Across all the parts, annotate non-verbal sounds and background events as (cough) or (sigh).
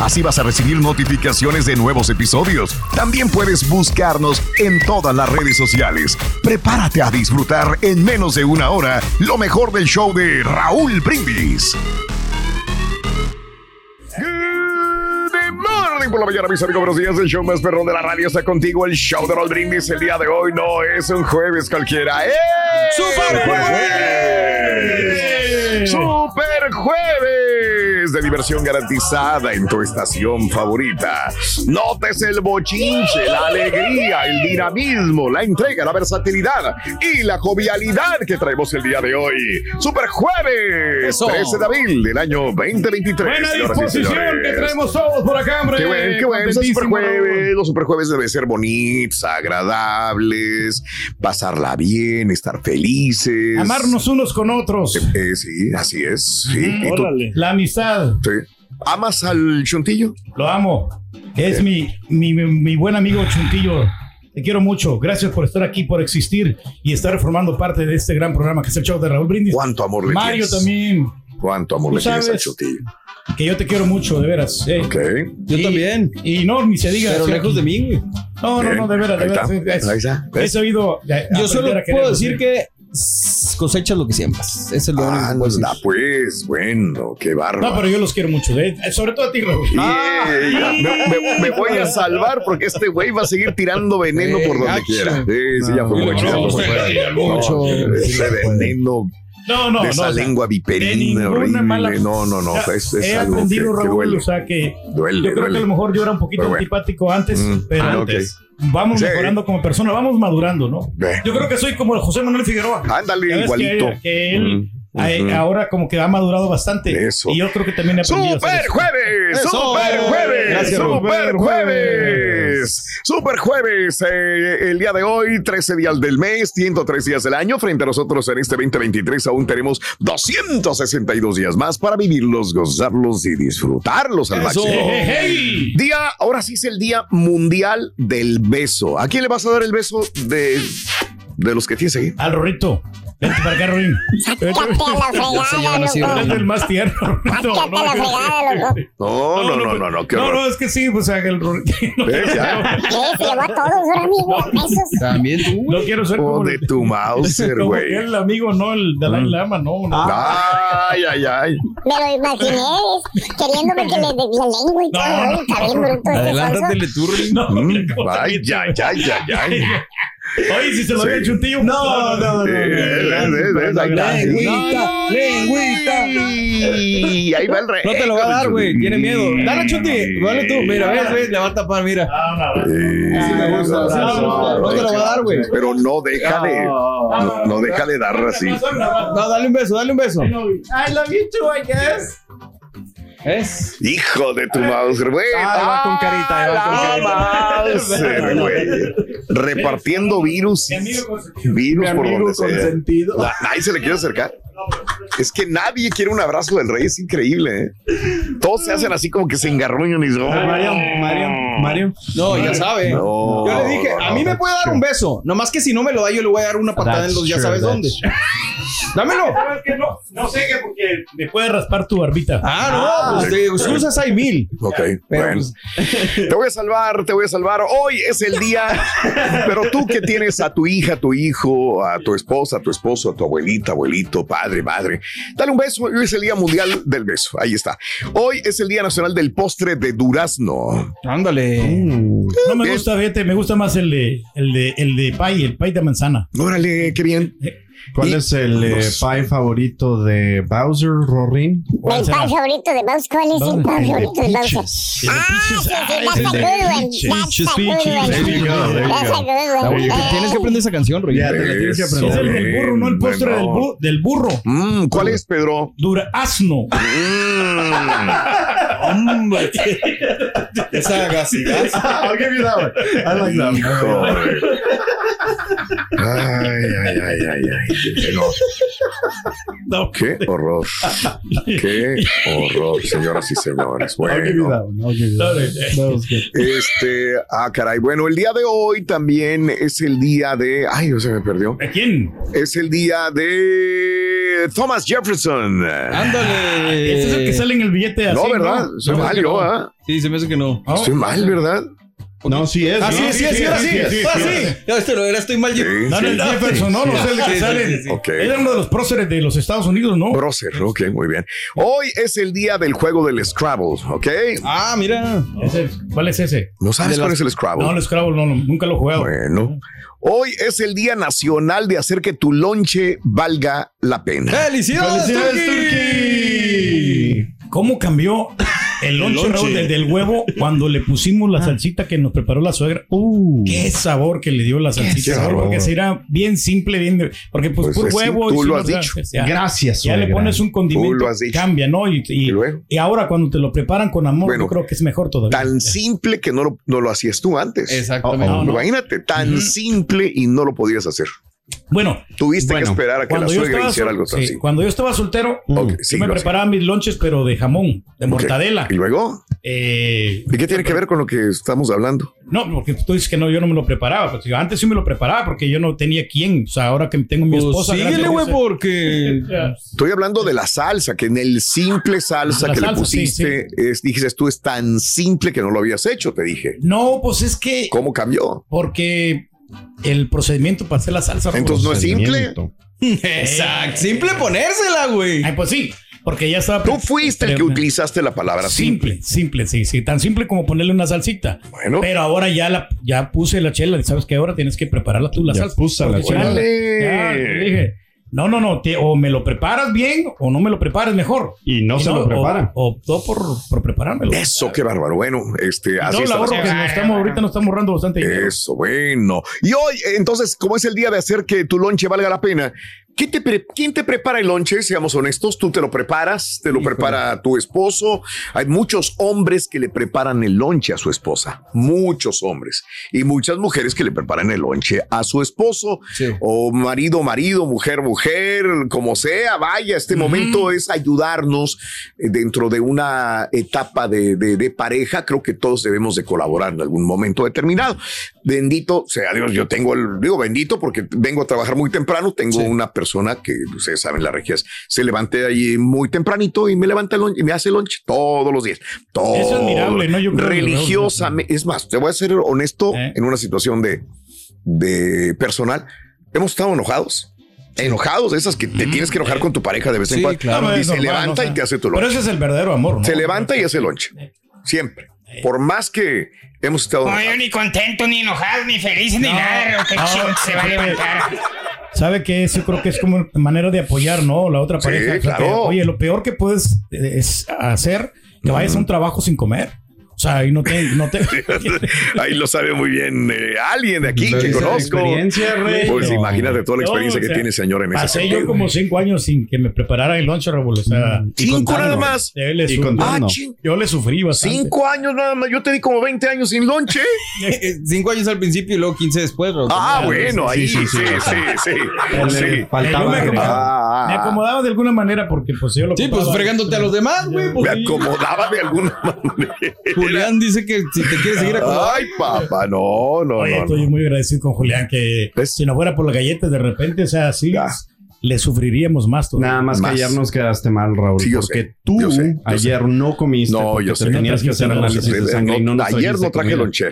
Así vas a recibir notificaciones de nuevos episodios. También puedes buscarnos en todas las redes sociales. Prepárate a disfrutar en menos de una hora lo mejor del show de Raúl Brindis. Good morning por la mañana, mis amigos. Buenos días. El show más perrón de la radio está contigo. El show de Raúl Brindis el día de hoy no es un jueves cualquiera. ¡Eh! ¡Super jueves! ¡Super jueves! De diversión garantizada en tu estación favorita. Notes el bochinche, la alegría, el dinamismo, la entrega, la versatilidad y la jovialidad que traemos el día de hoy. ¡Super jueves! Eso. 13 de abril del año 2023. Buena disposición que traemos todos por acá, hombre. Qué bueno, qué bueno. Los Contentísimo, superjueves, los superjueves deben ser bonitos, agradables, pasarla bien, estar felices. Amarnos unos con otros. Eh, sí, así es. Sí. ¿Y tú? La amistad. Sí. ¿Amas al chuntillo? Lo amo. Es mi, mi, mi buen amigo Chuntillo. Te quiero mucho. Gracias por estar aquí, por existir y estar formando parte de este gran programa que es el show de Raúl Brindis. ¿Cuánto amor le Mario tienes? también. ¿Cuánto amor le tienes al chuntillo? Que yo te quiero mucho, de veras. eh. Ok. Yo también. Y no, ni se diga. Pero lejos de mí, güey. No, no, no, de veras, de Ahí veras. está. Ahí. He oído. Yo solo puedo decir que s- cosechas lo que siembras. Eso es lo único que pues, bueno, qué bárbaro. No, pero yo los quiero mucho. eh. Sobre todo a ti, Raúl. Yeah, me, me- me voy a salvar porque este güey va a seguir tirando veneno por donde quiera. Sí, sí, ya fue No, mucho. ya no, fue no, mucho. no, No, mucho. Ese veneno No, no, de no. esa o sea, lengua viperina horrible. mala- No, no, no. O sea, Es, es he algo que, aprendido, que Raúl, duele. o sea que Duele, yo creo duele. que a lo mejor yo era un poquito bueno. antipático antes, Mm, pero ah, antes. Vamos Sí. mejorando como persona, vamos madurando, ¿no? Yo creo que soy como el José Manuel Figueroa. Ándale, igualito. Que, que él Mm, ahora como que ha madurado bastante. Eso. Y yo creo que también he aprendido ¡Super jueves! ¡Super jueves! Gracias, Raúl. ¡Super jueves! ¡Super jueves! Eh, el día de hoy, 13 días del mes, 103 días del año. Frente a nosotros en este 2023 aún tenemos 262 días más para vivirlos, gozarlos y disfrutarlos al Eso. máximo. ¡Hey, hey, hey! Día, ahora sí es el Día Mundial del Beso. ¿A quién le vas a dar el beso de, de los que tienes ahí? Al Rorrito. Vente para acá, Rorín. Sácate a la el más tierno. Rorrito. Sácate a la fregada, loco. No, no, no, no, no, No, no, es que sí, pues el. (laughs) No, ¿Ves? Ya. ¿Qué? Se llevó a todos, ahora amigo. Besos. También tú. no quiero ser como, de tu Mauser, (laughs) güey. el amigo, no el Dalai Mm. Lama, no. Ay, ay, ay. Me lo imaginé queriéndome que le de la lengua y todo. No, no, Está bien bruto Adelántatele tú. No, Mm, hombre, ¿cómo Ay, ay, ay, ay, ay. Oye, si se lo había chuntillo. No, no, no. Sí, es- es- es- ahí está. Lengüita, lengüita. Y ahí va el rey. No te lo va a dar, güey. Tiene miedo. Dale, Chuti. Dale tú. Mira, ves, ves. Le va a tapar, mira. No te lo va a dar, güey. Pero no deja de, no, no deja de dar así. No, dale un beso, dale un beso. I love you too, I guess. ¿Es? Hijo de tu mouse, güey. Ah, con carita, con Ah, carita. Mauser, (laughs) güey. Repartiendo virus. Virus por donde sea. Na- Nadie se le quiere acercar. Es que nadie quiere un abrazo del rey, es increíble. ¿eh? Todos se hacen así como que se engarruñan y dicen, "Oh". Mario, Mario, Mario. No, ya sabe. No, yo le dije, a mí me puede dar un beso. Nomás que si no me lo da, yo le voy a dar una patada en los ya sabes dónde. Dámelo. ¿Sabes qué? No, no sé qué, porque me puede raspar tu barbita. Ah, no, pues de excusas hay mil. Ok, Pero, bueno. pues, Te voy a salvar, te voy a salvar. Hoy es el día, pero tú que tienes a tu hija, a tu hijo, a tu esposa, a tu esposo, a tu abuelita, abuelito, padre, madre, dale un beso. Hoy es el Día Mundial del Beso. Ahí está. Hoy es el Día Nacional del Postre de Durazno. Ándale. No me gusta, vete, me gusta más el de, el de, el de pay, el pay de manzana. Órale, qué bien. ¿Cuál Y- es el eh, pie favorito de Bowser, Rorín? El pan favorito de Mouse. ¿Cuál es el pan favorito de? Peaches. Ah, sí, sí, that's a good one. That's a good one. That's a go. good one. Tienes que aprender esa canción, te la tienes que Eso. Es aprender. el del burro, no el postre del, bu- del burro. Mm, ¿Cuál es, Pedro? Durazno. Mm, (laughs) Hombre. Esa gasidad. I'll give you that one. I like that one. Ay, ay, ay, ay, ay. No, (laughs) No. qué horror. Qué horror, señoras y señores. Bueno, este, ah, caray. Bueno, el día de hoy también es el día de. Ay, se me perdió. ¿De quién? Es el día de Thomas Jefferson. Ándale. Este es el que sale en el billete así. No, ¿verdad? Soy No, yo, no. ¿ah? Sí, se me hace que no. Estoy mal, ¿verdad? No, sí es. Ah, sí, sí, sí, era así. Ah, este lo era, estoy mal No, Jefferson, no, no es el de. Ok. Era uno de los próceres de los Estados Unidos, ¿no? Prócer, ok, muy bien. Hoy es el día del juego del Scrabble, ¿ok? Ah, mira. ¿Cuál es ese? ¿No sabes cuál es el Scrabble? No, el Scrabble no, no, nunca lo he jugado. Bueno. Hoy es el Día Nacional de hacer que tu lonche valga la pena. ¡Felicidades, ¡Felicidades! Turkey! ¿Cómo cambió el lonche, lonche. Raúl, del, del huevo cuando le pusimos la salsita que nos preparó la suegra? Uh. Qué sabor que le dio la salsita. sabor. Porque se era bien simple, bien. Porque pues, Pues así, huevo. tú y lo has dicho. pues, ya- Gracias, Ya le pones un condimento, Tú lo has dicho. cambia, ¿no? Y, y- ¿Y luego? y ahora cuando te lo preparan con amor, Bueno, yo creo que es mejor todavía. Tan simple que no lo, no lo hacías tú antes. Exactamente. No, no. Imagínate, tan simple y no lo podías hacer. Bueno, Tuviste Bueno, que esperar a que la cuando yo, suegra estaba, hiciera algo sí, simple. cuando yo estaba soltero, yo sí, me hacía. preparaba mis lonches, pero de jamón, de mortadela. ¿Y luego? Eh, ¿Y qué tiene que ver con lo que estamos hablando? no, porque tú dices que no, yo no me lo preparaba. Porque antes sí me lo preparaba porque yo no tenía quién. O sea, ahora que tengo mi Pues esposa. síguele, güey, Dios, porque. (laughs) Estoy hablando de la salsa, que en el simple salsa La que salsa, le pusiste, es, dijiste tú, es tan simple que no lo habías hecho, te dije. No, pues es que ¿Cómo cambió? porque el procedimiento para hacer la salsa. Entonces no es simple. (laughs) Exacto. Simple ponérsela, güey. Ay, pues sí, porque ya estaba. Tú fuiste el que utilizaste la palabra simple. Simple, simple, sí, sí, tan simple como ponerle una salsita. Bueno. Pero ahora ya la ya puse la chela, y sabes que ahora tienes que prepararla tú la Ya salsa. puse la Porque si no, chela. ya, te dije, no, no, no, te- o me lo preparas bien o no me lo prepares mejor. Y no se lo o- prepara. o- Optó por, por preparármelo. Eso, qué bárbaro. Bueno, este, así Todo el está la ahorro que nos estamos, ahorita nos estamos ahorrando bastante dinero. Eso, bueno. Y hoy, entonces, como es el día de hacer que tu lonche valga la pena, ¿qué te ¿quién te prepara el lonche? Seamos honestos, tú te lo preparas, te lo prepara tu esposo. Hay muchos hombres que le preparan el lonche a su esposa, muchos hombres, y muchas mujeres que le preparan el lonche a su esposo, Sí. o marido, marido, mujer, mujer, como sea. Vaya, este momento es ayudarnos eh, dentro de una etapa de, de- de pareja. Creo que todos debemos de colaborar en algún momento determinado. Bendito sea Dios, yo tengo el, digo bendito porque vengo a trabajar muy temprano, tengo una persona que ustedes saben, las regias, se levante allí muy tempranito y me levanta el lunch y me hace lunch todos los días. Todo. Es admirable, ¿no? Yo religiosamente. Es más, te voy a ser honesto ¿Eh? en una situación de, de personal. Hemos estado enojados. Enojados, esas que te tienes que enojar con tu pareja de vez en Sí, cuando. claro. No, Y se normal, levanta o sea, y te hace tu Pero lunch. ese es el verdadero amor, ¿no? Se levanta y hace lunch. Siempre. Por más que hemos estado. No, yo ni contento, ni enojado, ni feliz, ni nada. No, chingón se va a levantar. ¿Sabe qué? Eso creo que es como manera de apoyar, ¿no? La otra pareja. Claro. que, oye, lo peor que puedes eh, es hacer que vayas a un trabajo sin comer. O sea, y no te... No te (laughs) Ahí lo sabe muy bien eh, alguien de aquí que conozco. experiencia, Rey. Pues No. imagínate toda la experiencia No, o sea, que tiene, señor, en ese Pasé yo como cinco años sin que me preparara el lunch Raúl, o sea, Mm. ¿Cinco contando. nada más? Le, Y. Ah, yo le sufrí bastante. Cinco años nada más. Yo te di como 20 años sin lonche. (laughs) Cinco años al principio y luego 15 después. Ah, bueno, ahí sí, sí, sí, sí, faltaba me. Ah, Me acomodaba de alguna manera porque pues yo lo Sí, pues fregándote a los demás, güey. Me pues, sí. acomodaba de alguna (laughs) manera. Julián dice que si te quieres seguir acomodando. Ay, papá, no, no, Oye, no. estoy no. muy agradecido con Julián que ¿Ves? si no fuera por las galletas de repente, o sea, sí, Ya. le sufriríamos más todavía. Nada más, Más. que ayer nos quedaste mal, Raúl. Sí, yo porque sé, tú yo sé, yo ayer no comiste. No, porque yo te sé. Tenías que No hacer trajiste análisis de No, sangre y no nos ayer no traje lonche.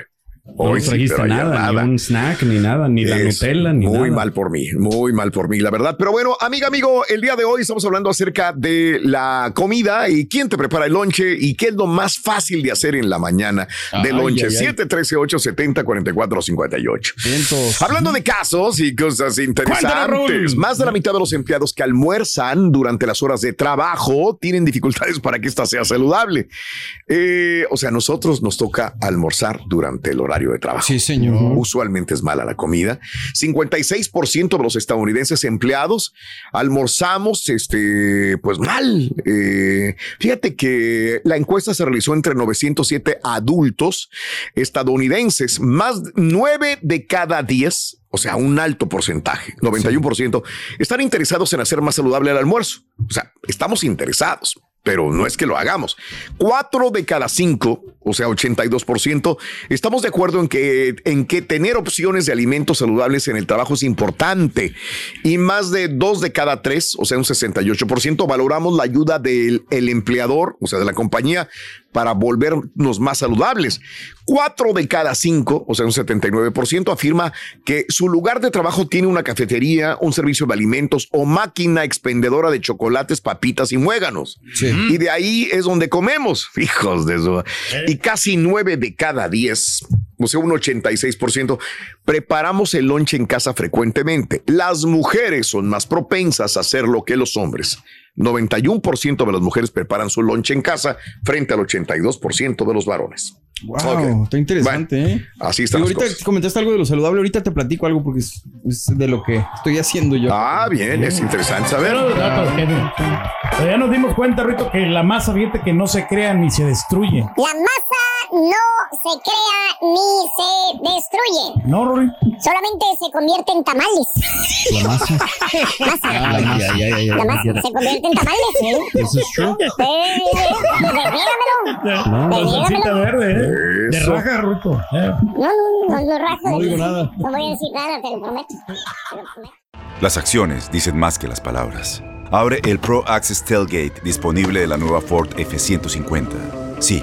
No Hoy sí, trajiste ayer nada, ni un snack, ni nada, ni la Nutella, ni muy nada. mal por mí, muy mal por mí, la verdad. Pero bueno, amiga, amigo, el día de hoy estamos hablando acerca de la comida y quién te prepara el lonche y qué es lo más fácil de hacer en la mañana de lonche. ay, ay. 713-870-4458. Vientos. Hablando de casos y cosas interesantes, más de la mitad de los empleados que almuerzan durante las horas de trabajo tienen dificultades para que ésta sea saludable. Eh, o sea, a nosotros nos toca almorzar durante el horario de trabajo. Sí, señor. Usualmente es mala la comida. 56% de los estadounidenses empleados almorzamos, este, pues mal. Eh, fíjate que la encuesta se realizó entre 907 adultos estadounidenses. Más de 9 de cada 10, o sea, un alto porcentaje, 91%, están interesados en hacer más saludable el almuerzo. O sea, estamos interesados pero no es que lo hagamos. Cuatro de cada cinco, o sea, 82%, estamos de acuerdo en que, en que tener opciones de alimentos saludables en el trabajo es importante. Y más de dos de cada tres, o sea, un 68%, valoramos la ayuda del el empleador, o sea, de la compañía, para volvernos más saludables. Cuatro de cada cinco, o sea, un 79%, afirma que su lugar de trabajo tiene una cafetería, un servicio de alimentos o máquina expendedora de chocolates, papitas y muéganos. Sí. Y de ahí es donde comemos, (laughs) hijos de eso. Y casi nueve de cada diez, o sea, un 86%, preparamos el lonche en casa frecuentemente. Las mujeres son más propensas a hacerlo que los hombres. 91% de las mujeres preparan su lonche en casa frente al 82% de los varones. Wow, está interesante, Bueno, ¿eh? Así las ahorita cosas. comentaste algo de lo saludable, ahorita te platico algo porque es, es de lo que estoy haciendo yo. Ah, bien, es interesante saber. Pero ya nos dimos cuenta, Rito, que la masa, fíjate que no se crea ni se destruye. La masa no se crea ni se destruye. ¿No, Rory? Solamente se convierte en tamales. La masa. Masa. Ay, ay, ay, La masa se convierte en tamales. Eso es true. Eh. No, la salsita Míramelo. verde, ¿eh? De raja, Rito. Eh. No, no, no, no rajo. No digo nada. No voy a decir nada, te lo prometo. Te lo prometo. Las acciones dicen más que las palabras. Abre el Pro Access Tailgate disponible de la nueva Ford F-150. Sí,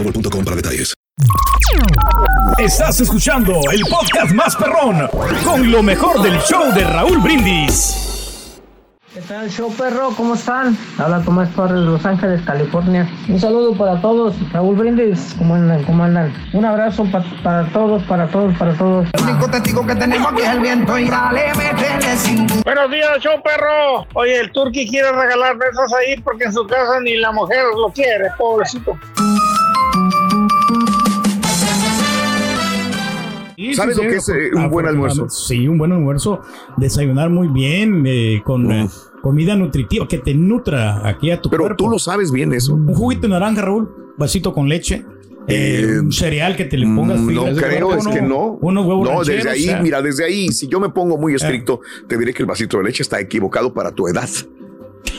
boostmobile.com para detalles. Estás escuchando el podcast más perrón con lo mejor del show de Raúl Brindis. ¿Qué tal, show perro? ¿Cómo están? Habla Tomás Torres de Los Ángeles, California. Un saludo para todos. Raúl Brindis, ¿cómo andan? ¿Cómo andan? Un abrazo pa- para todos, para todos, para todos. El único testigo que tenemos aquí es el viento y dale, métele sin Buenos días, show perro. Oye, el Turqui quiere regalar besos ahí porque en su casa ni la mujer lo quiere, pobrecito. Sí, ¿Sabes sí, lo que es eh, un buen almuerzo? Sí, un buen almuerzo. Desayunar muy bien, eh, con eh, comida nutritiva, que te nutra aquí a tu Pero cuerpo. tú lo sabes bien eso. Un juguito de naranja, Raúl, vasito con leche. eh, un cereal que te le pongas Mm, No creo, es que no. Unos huevos No, desde ahí, o sea. mira, desde ahí, si yo me pongo muy estricto, te diré que el vasito de leche está equivocado para tu edad.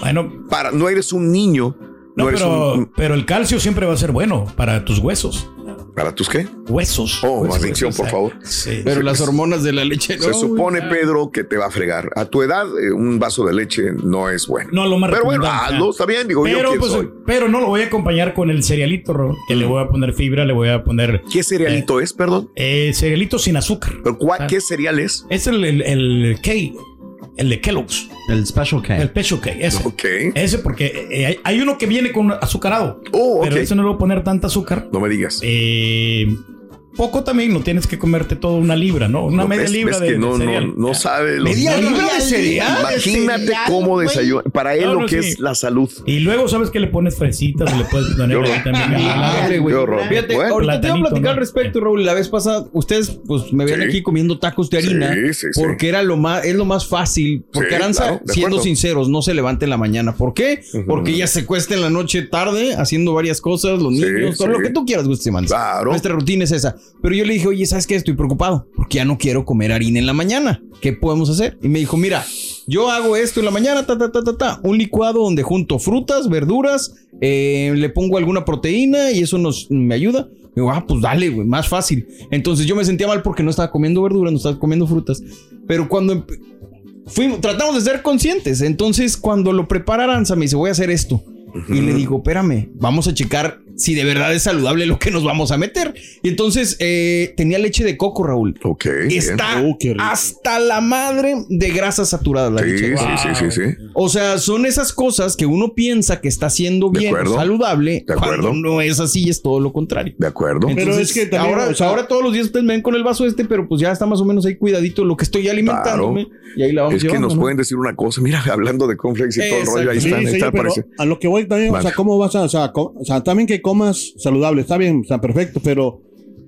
Bueno, para, no eres un niño. No, No, eres pero, un. pero el calcio siempre va a ser bueno para tus huesos. ¿Para tus qué? Huesos. Oh, Huesos, más dicción, huesos, por favor. sí. Pero las hormonas de la leche no. Se supone. Pedro, que te va a fregar. A tu edad, eh, un vaso de leche no es bueno. No, lo más Pero bueno, hazlo, está bien, digo yo pero, pues, soy. pero no lo voy a acompañar con el cerealito, Ro, que le voy a poner fibra, le voy a poner. ¿Qué cerealito es, perdón? Eh, cerealito sin azúcar. ¿Pero cuál- Ah. ¿Qué cereal es? Es el, el, el K, el de Kellogg's. El Special K. El Special K, ese. Ok. Ese porque eh, hay, hay uno que viene con azucarado. Oh, Pero ok. ese no le voy a poner tanta azúcar. No me digas. Eh, poco también, no tienes que comerte toda una libra, ¿no? Una No, media ves- libra ves de, que de no, no, cereal. no sabe. los- ¿Media libra de cereal? Imagínate De cereal, cómo desayuno. Para él No, lo no, que sí. es la salud. Y luego sabes que le pones fresitas, le puedes poner horror. también. Madre, güey. Qué horror. Fíjate, Bueno. ahorita te iba a platicar ¿no? al respecto, Raúl. La vez pasada, ustedes pues me ven Sí. aquí comiendo tacos de harina Sí, sí, sí. porque era lo más, es lo más fácil. Porque Sí, Aranza, claro, de siendo sinceros, no se levanta en la mañana. ¿Por qué? Porque ella se cuesta en la noche tarde haciendo varias cosas, los niños, todo lo que tú quieras. Claro. Nuestra rutina es esa. Pero yo le dije, oye, ¿sabes qué? Estoy preocupado porque ya no quiero comer harina en la mañana. ¿Qué podemos hacer? Y me dijo, mira, yo hago esto en la mañana, ta, ta, ta, ta, ta. Un licuado donde junto frutas, verduras, eh, le pongo alguna proteína y eso nos me ayuda. Digo, ah, pues dale, güey, más fácil. Entonces yo me sentía mal porque no estaba comiendo verduras, no estaba comiendo frutas. Pero cuando fuimos, tratamos de ser conscientes. Entonces, cuando lo prepara Aranza, me dice, voy a hacer esto. Y le digo, espérame, vamos a checar si de verdad es saludable lo que nos vamos a meter. Y entonces eh, tenía leche de coco, Raúl. Ok. Está Oh, hasta la madre de grasas saturadas la Sí, leche. sí, sí, sí, sí. O sea, son esas cosas que uno piensa que está haciendo bien, saludable, De acuerdo. cuando no es así, es todo lo contrario. De acuerdo. Pero Entonces, es que también, ahora, o sea- ahora todos los días ustedes me ven con el vaso este, pero pues ya está más o menos ahí cuidadito lo que estoy alimentándome. Y ahí la vamos Es que nos ¿no? pueden decir una cosa. Mira, (laughs) hablando de cornflakes y todo el rollo, ahí están. ahí está, pero a lo que voy también, o sea, ¿cómo vas a, o sea, co- o sea, también que comas saludable, está bien, está perfecto, pero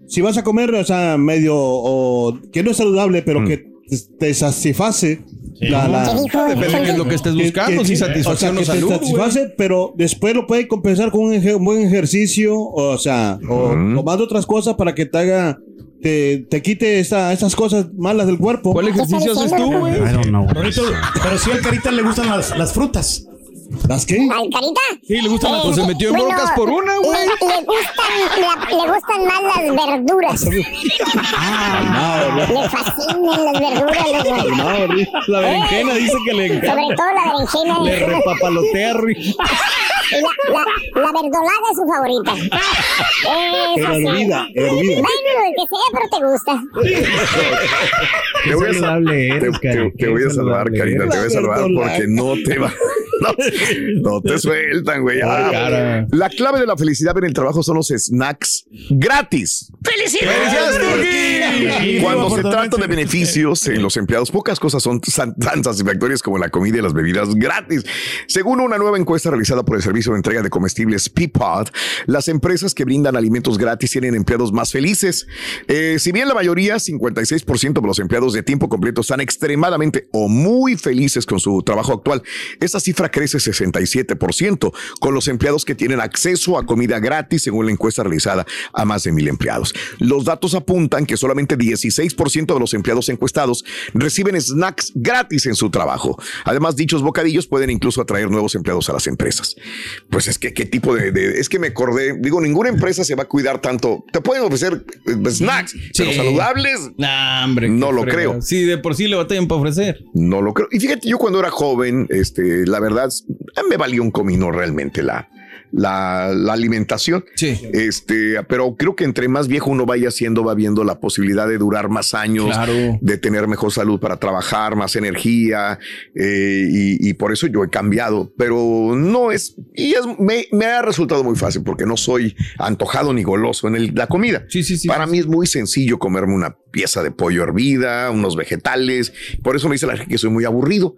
si vas a comer, o sea, medio, o que no es saludable, pero Mm. que te, te satisface la, la- ¿Qué dijo? Depende de lo que estés buscando, que- si satisfacción o o sea, que salud. te satisface, pero después lo puedes compensar con un, un buen ejercicio, o sea, o Ujú. tomando otras cosas para que te haga, te, te quite esa- esas cosas malas del cuerpo. ¿Cuál ejercicio haces tú, güey? I don't know. Rorrito, pero sí al Carita le gustan las, las frutas. ¿Las qué? ¿Al carita? Sí, le gustan las Pues se metió en broncas por una, güey. Le, le gustan, le, le gustan más las verduras. (laughs) Le fascinan las verduras. (laughs) los- No, la berenjena dice que le encanta. Sobre todo la berenjena. Le repapalotea (laughs) la, la, la verdolaga es su favorita. Es así. Hervida, hervida. Bueno, lo que sea, pero te gusta. Te voy a, salvar, Karina, te voy a salvar porque no te va. No, (laughs) no te sueltan, güey. Ah, la clave de la felicidad en el trabajo son los snacks gratis. ¡Felicidades, Turki! Cuando se trata de beneficios en los empleados, pocas cosas son tan, tan satisfactorias como la comida y las bebidas gratis. Según una nueva encuesta realizada por el servicio de entrega de comestibles Peapod, las empresas que brindan alimentos gratis tienen empleados más felices. Eh, si bien la mayoría, 56% de los empleados de tiempo completo están extremadamente o muy felices con su trabajo actual, esa cifra crece 67% con los empleados que tienen acceso a comida gratis según la encuesta realizada a más de mil empleados. Los datos apuntan que solamente 16% de los empleados encuestados reciben snacks gratis en su trabajo. Además, dichos bocadillos pueden incluso atraer nuevos empleados a las empresas. Pues es que qué tipo de, de- es que me acordé, digo, ninguna empresa se va a cuidar tanto. Te pueden ofrecer eh, snacks, pero saludables, Nah, hombre. No lo creo. Sí, de por sí le batallan para ofrecer. no lo creo. Y fíjate, yo cuando era joven, este, la verdad, me valía un comino realmente la, la, la alimentación. Sí. Este, pero creo que entre más viejo uno vaya siendo, va viendo la posibilidad de durar más años, Claro. de tener mejor salud para trabajar, más energía, eh, y, y por eso yo he cambiado. Pero no es, y es, me, me ha resultado muy fácil porque no soy antojado ni goloso en el- la comida. Sí, sí, sí. Para mí es muy sencillo comerme una pieza de pollo hervida, unos vegetales. Por eso me dice la gente que soy muy aburrido.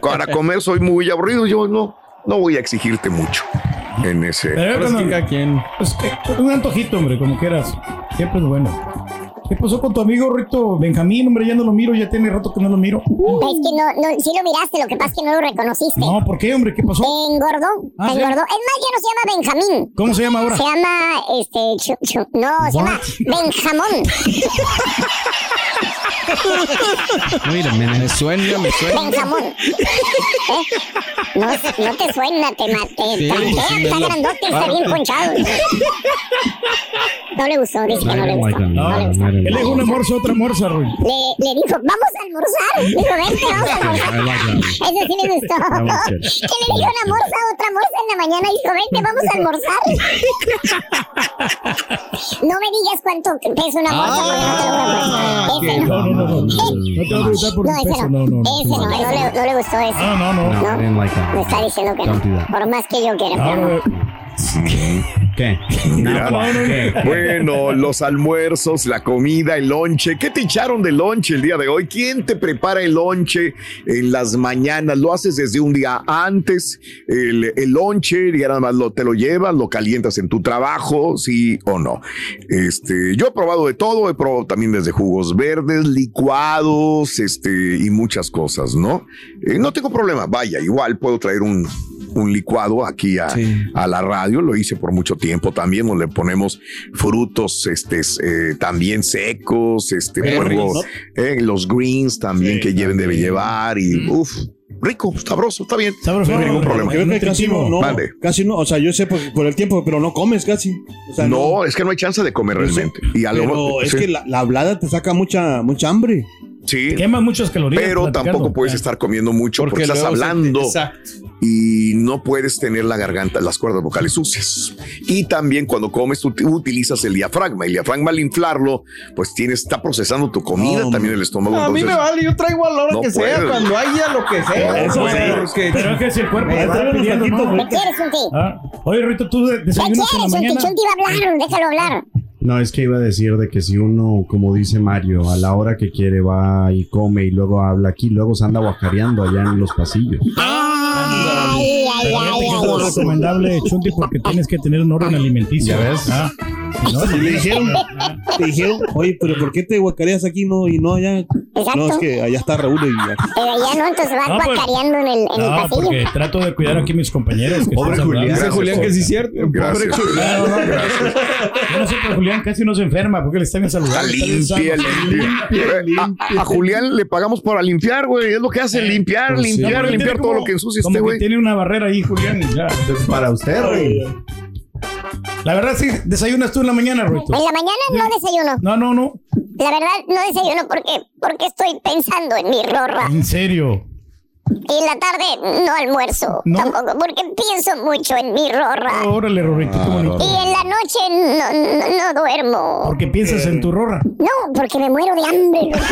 Para comer soy muy aburrido. Yo no, no voy a exigirte mucho en ese. Pero que quien. pues, que- un antojito, hombre, como quieras. Siempre es bueno. ¿Qué pasó con tu amigo Rito Benjamín? Hombre, ya no lo miro, ya tiene rato que no lo miro. Es que no, no, sí lo miraste, lo que pasa es que no lo reconociste. No, ¿por qué, hombre? ¿Qué pasó? Engordó, Ah, ¿sí? engordó. Es más, ya no se llama Benjamín. ¿Cómo se llama ahora? Se llama, este, chu- chu- no, se llama Benjamón. (laughs) Mira, me suena, me suena. Benjamón. ¿Eh? No, no te suena, te maté. Sí, sí, está lo- grandote, está bien ponchado. No le gustó, dice que no le gustó. No, él le dijo una morsa, otra morsa, Rui. Le, le dijo, vamos a almorzar. Dijo, vente, vamos a almorzar. Eso sí le gustó. (laughs) Que le dijo una morsa a otra morsa en la mañana. Dijo, vente, vamos a almorzar. (laughs) No me digas cuánto pesa una morsa porque no te lo voy a No, no. no, no, no. No te voy a preguntar por No, el ese peso, no. no, no. Ese no, no le, no le gustó ese. No, no, no. No, like that. Me está diciendo que Don't do no. that. Por más que yo quiera. Ahora, ¿Qué? Mira, ¿Qué? Bueno, los almuerzos, la comida, el lonche. ¿Qué te echaron de lonche el día de hoy? ¿Quién te prepara el lonche en las mañanas? ¿Lo haces desde un día antes? El, el lonche, ya nada más lo, te lo llevas, lo calientas en tu trabajo, sí o no. Este, yo he probado de todo, he probado también desde jugos verdes, licuados, este, y muchas cosas, ¿no? Eh, no tengo problema, vaya, igual puedo traer un, un licuado aquí a, a la radio, lo hice por mucho tiempo también, donde ponemos frutos este, eh, también secos, este, eh, los greens también que lleven debe llevar y uff, rico, sabroso, está bien, no hay ningún problema. Que casi no, no, Mande. casi no, o sea, yo sé por, por el tiempo, pero no comes casi. O sea, no, es que no hay chance de comer Yo sé, realmente. Y a lo pero mejor- es sí. que la, la hablada te saca mucha, mucha hambre. Sí. Quema muchas calorías. Pero platicando. tampoco puedes estar comiendo mucho porque, Porque estás hablando exacto. y no puedes tener la garganta, las cuerdas vocales sucias. Y también cuando comes tú utilizas el diafragma. El diafragma al inflarlo, pues tienes, está procesando tu comida, No, también el estómago. a mí entonces- me vale, yo traigo a la hora No que sea, cuando haya lo que sea. Eso Bueno, sí. es que- Pero es que si el cuerpo Me te está traen unos pidiendo, taquitos, ¿no? ¿Qué quieres, Chunti? Ah, Oye, Rito, ¿tú de- ¿Qué desayunas en la quieres, Chunti? mañana? Chunti va a hablar, déjalo hablar. No, es que iba a decir de que si uno, como dice Mario, a la hora que quiere va y come y luego habla aquí, luego se anda guacareando allá en los pasillos. Ay, ay, Pero ay, ay, es recomendable, Chunti, porque tienes que tener un orden alimenticio. ¿Ya ves? Ah, no, Y le dijeron, te dijeron, oye, pero ¿por qué te guacareas aquí no y no allá? No, es que allá está Raúl y ya. Pero ya no, entonces va No, pues- guacareando en el, en el No, pasillo. porque trato de cuidar aquí a mis compañeros. que Pobre están Julián. Dice Julián que sí es cierto. Gracias. Pobre Julián. No, no, no, Yo no sé, pero Julián casi no se enferma porque él está bien está bien limpia, sano. limpia. A, a Julián le pagamos para limpiar, güey. Es lo que hace, limpiar, Pues sí. limpiar, limpiar todo como- lo que ensucia este güey. tiene una barrera ahí, Julián. ya. Para usted, Rey. La verdad, sí, desayunas tú en la mañana, Ruito. En la mañana no desayuno. No, no, no. La verdad, no desayuno porque, porque estoy pensando en mi rorra. En serio. Y en la tarde no almuerzo ¿No? tampoco, porque pienso mucho en mi rorra. Órale, Rorrito, qué bonito. Y en la noche no, no, no duermo. Porque piensas en tu rorra. No, porque me muero de hambre, loco.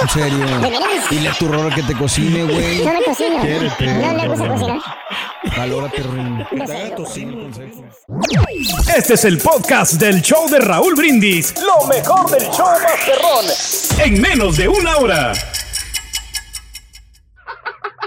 En serio. ¿De veras? Dile a tu rorra que te cocine, güey. No me cocino. Quiérete. No le gusta cocinar. Valórate. Este es el podcast del show de Raúl Brindis. Lo mejor del show Masterrón. En menos de una hora.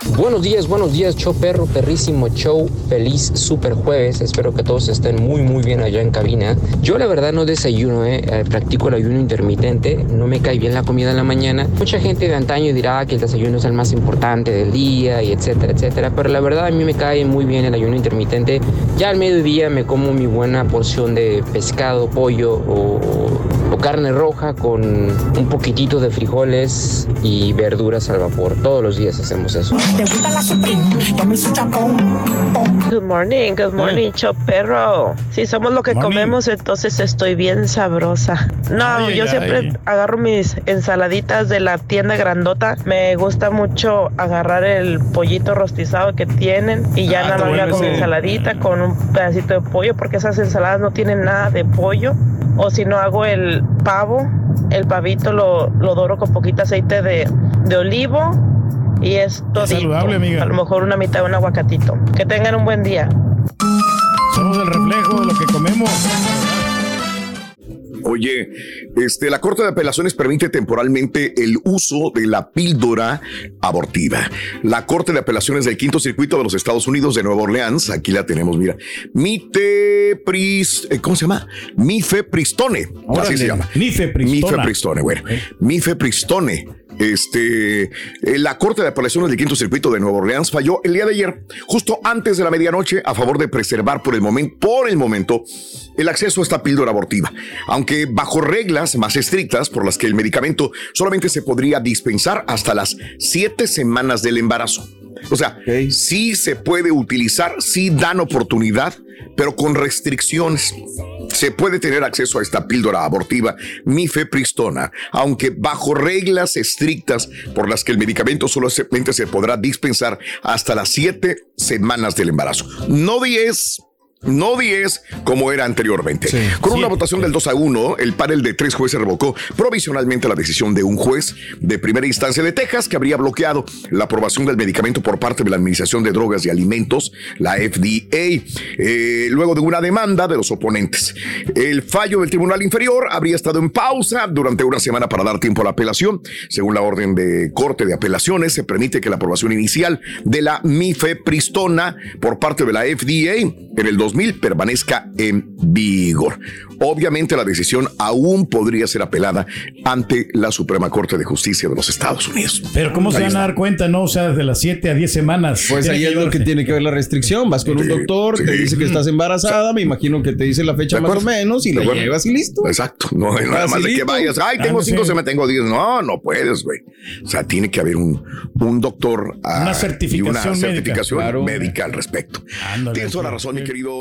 Buenos días, buenos días, show perro, perrísimo show, feliz super jueves, espero que todos estén muy muy bien allá en cabina. Yo la verdad no desayuno, eh, eh, practico el ayuno intermitente, no me cae bien la comida en la mañana. Mucha gente de antaño dirá que el desayuno es el más importante del día y etcétera, etcétera, pero la verdad a mí me cae muy bien el ayuno intermitente. Ya al mediodía me como mi buena porción de pescado, pollo o, o carne roja con un poquitito de frijoles y verduras al vapor. Todos los días hacemos eso. Good morning, good morning, show perro. Si somos lo que comemos, entonces estoy bien sabrosa. No, Ay, yo ay, siempre ay. agarro mis ensaladitas de la tienda grandota. Me gusta mucho agarrar el pollito rostizado que tienen y ya Ah, nada más bueno ese. ensaladita con un pedacito de pollo porque esas ensaladas no tienen nada de pollo. O si no hago el pavo, el pavito lo, lo doro con poquito aceite de, de olivo y es todo. saludable, amiga. A lo mejor una mitad de un aguacatito. Que tengan un buen día. Somos el reflejo de lo que comemos. Oye, este, la Corte de Apelaciones permite temporalmente el uso de la píldora abortiva. La Corte de Apelaciones del Quinto Circuito de los Estados Unidos de Nueva Orleans, aquí la tenemos, mira, Mitepris, eh, ¿cómo se llama? Mifepristone, así Órale, se llama. mifepristona. Mifepristone, bueno. Mifepristone. Este, eh, la Corte de Apelaciones del Quinto Circuito de Nueva Orleans falló el día de ayer, justo antes de la medianoche, a favor de preservar por el momento, por el momento, el acceso a esta píldora abortiva, aunque bajo reglas más estrictas por las que el medicamento solamente se podría dispensar hasta las siete semanas del embarazo. O sea, sí se puede utilizar, sí dan oportunidad, pero con restricciones. Se puede tener acceso a esta píldora abortiva mifepristona, aunque bajo reglas estrictas por las que el medicamento solamente se podrá dispensar hasta las siete semanas del embarazo. No 10, no 10 como era anteriormente. Con una votación del 2 a 1, el panel de tres jueces revocó provisionalmente la decisión de un juez de primera instancia de Texas que habría bloqueado la aprobación del medicamento por parte de la Administración de Drogas y Alimentos, la FDA, eh, luego de una demanda de los oponentes. El fallo del Tribunal Inferior habría estado en pausa durante una semana para dar tiempo a la apelación. Según la orden de Corte de Apelaciones, se permite que la aprobación inicial de la mifepristona por parte de la FDA en el 2000 permanezca en vigor. Obviamente la decisión aún podría ser apelada ante la Suprema Corte de Justicia de los Estados Unidos. Pero ¿cómo se van a dar cuenta, no? O sea, de las 7 a 10 semanas. Pues ahí es lo que tiene que ver la restricción. Vas con un doctor, te dice que estás embarazada, me imagino que te dice la fecha ¿De más o menos y ¿De la llevas y listo. Exacto. No es nada más de que vayas. Ay, tengo Ah, cinco, sí. se me tengo diez. No, no puedes, güey. O sea, tiene que haber un, un doctor. ah, Una y certificación una médica. certificación Claro. médica al respecto. Ándale, Tienes toda la razón, mi querido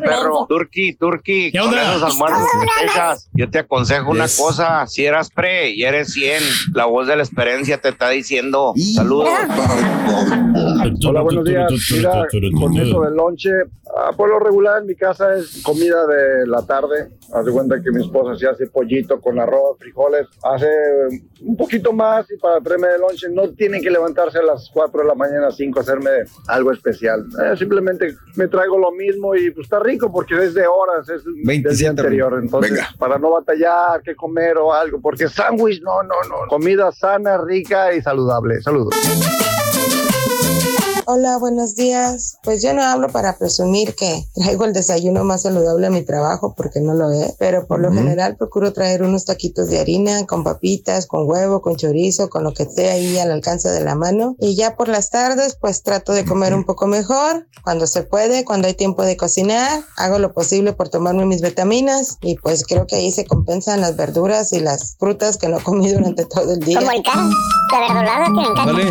Perro. Turqui, ¿Qué con esos almuerzos yo te aconsejo una cosa, si eras pre y eres 100, la voz de la experiencia te está diciendo, saludos. Hola, buenos días. Mira, con eso del lonche, ah, por lo regular en mi casa es comida de la tarde. Haz de cuenta que mi esposa se hace pollito con arroz, frijoles, hace un poquito más y para traerme de lonche no tienen que levantarse a las 4 de la mañana, 5 a hacerme algo especial. Eh, simplemente me traigo lo mismo y pues está rico porque es de horas, es del día 27, anterior. Entonces, Venga. para no batallar, qué comer o algo, porque sándwich, no, no, no. Comida sana, rica y saludable. Saludos. Hola, buenos días. Pues yo no hablo para presumir que (laughs) traigo el desayuno más saludable a mi trabajo porque no lo es, pero por lo Ujú. general procuro traer unos taquitos de harina con papitas, con huevo, con chorizo, con lo que esté ahí al alcance de la mano. Y ya por las tardes pues trato de comer un poco mejor, cuando se puede, cuando hay tiempo de cocinar, hago lo posible por tomarme mis vitaminas y pues creo que ahí se compensan las verduras y las frutas que no comí durante todo el día. Como el can, la verdolada que me encanta. Dale,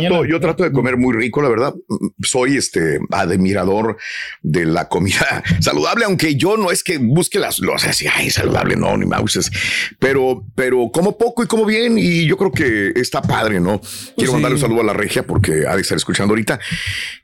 Yo trato, de comer muy rico, la verdad. Soy este admirador de la comida (laughs) saludable, aunque yo no es que busque las los así, ay, saludable, no, ni mauses. Pero, pero como poco y como bien, y yo creo que está padre, ¿no? Quiero sí. mandarle un saludo a la regia porque ha de estar escuchando ahorita.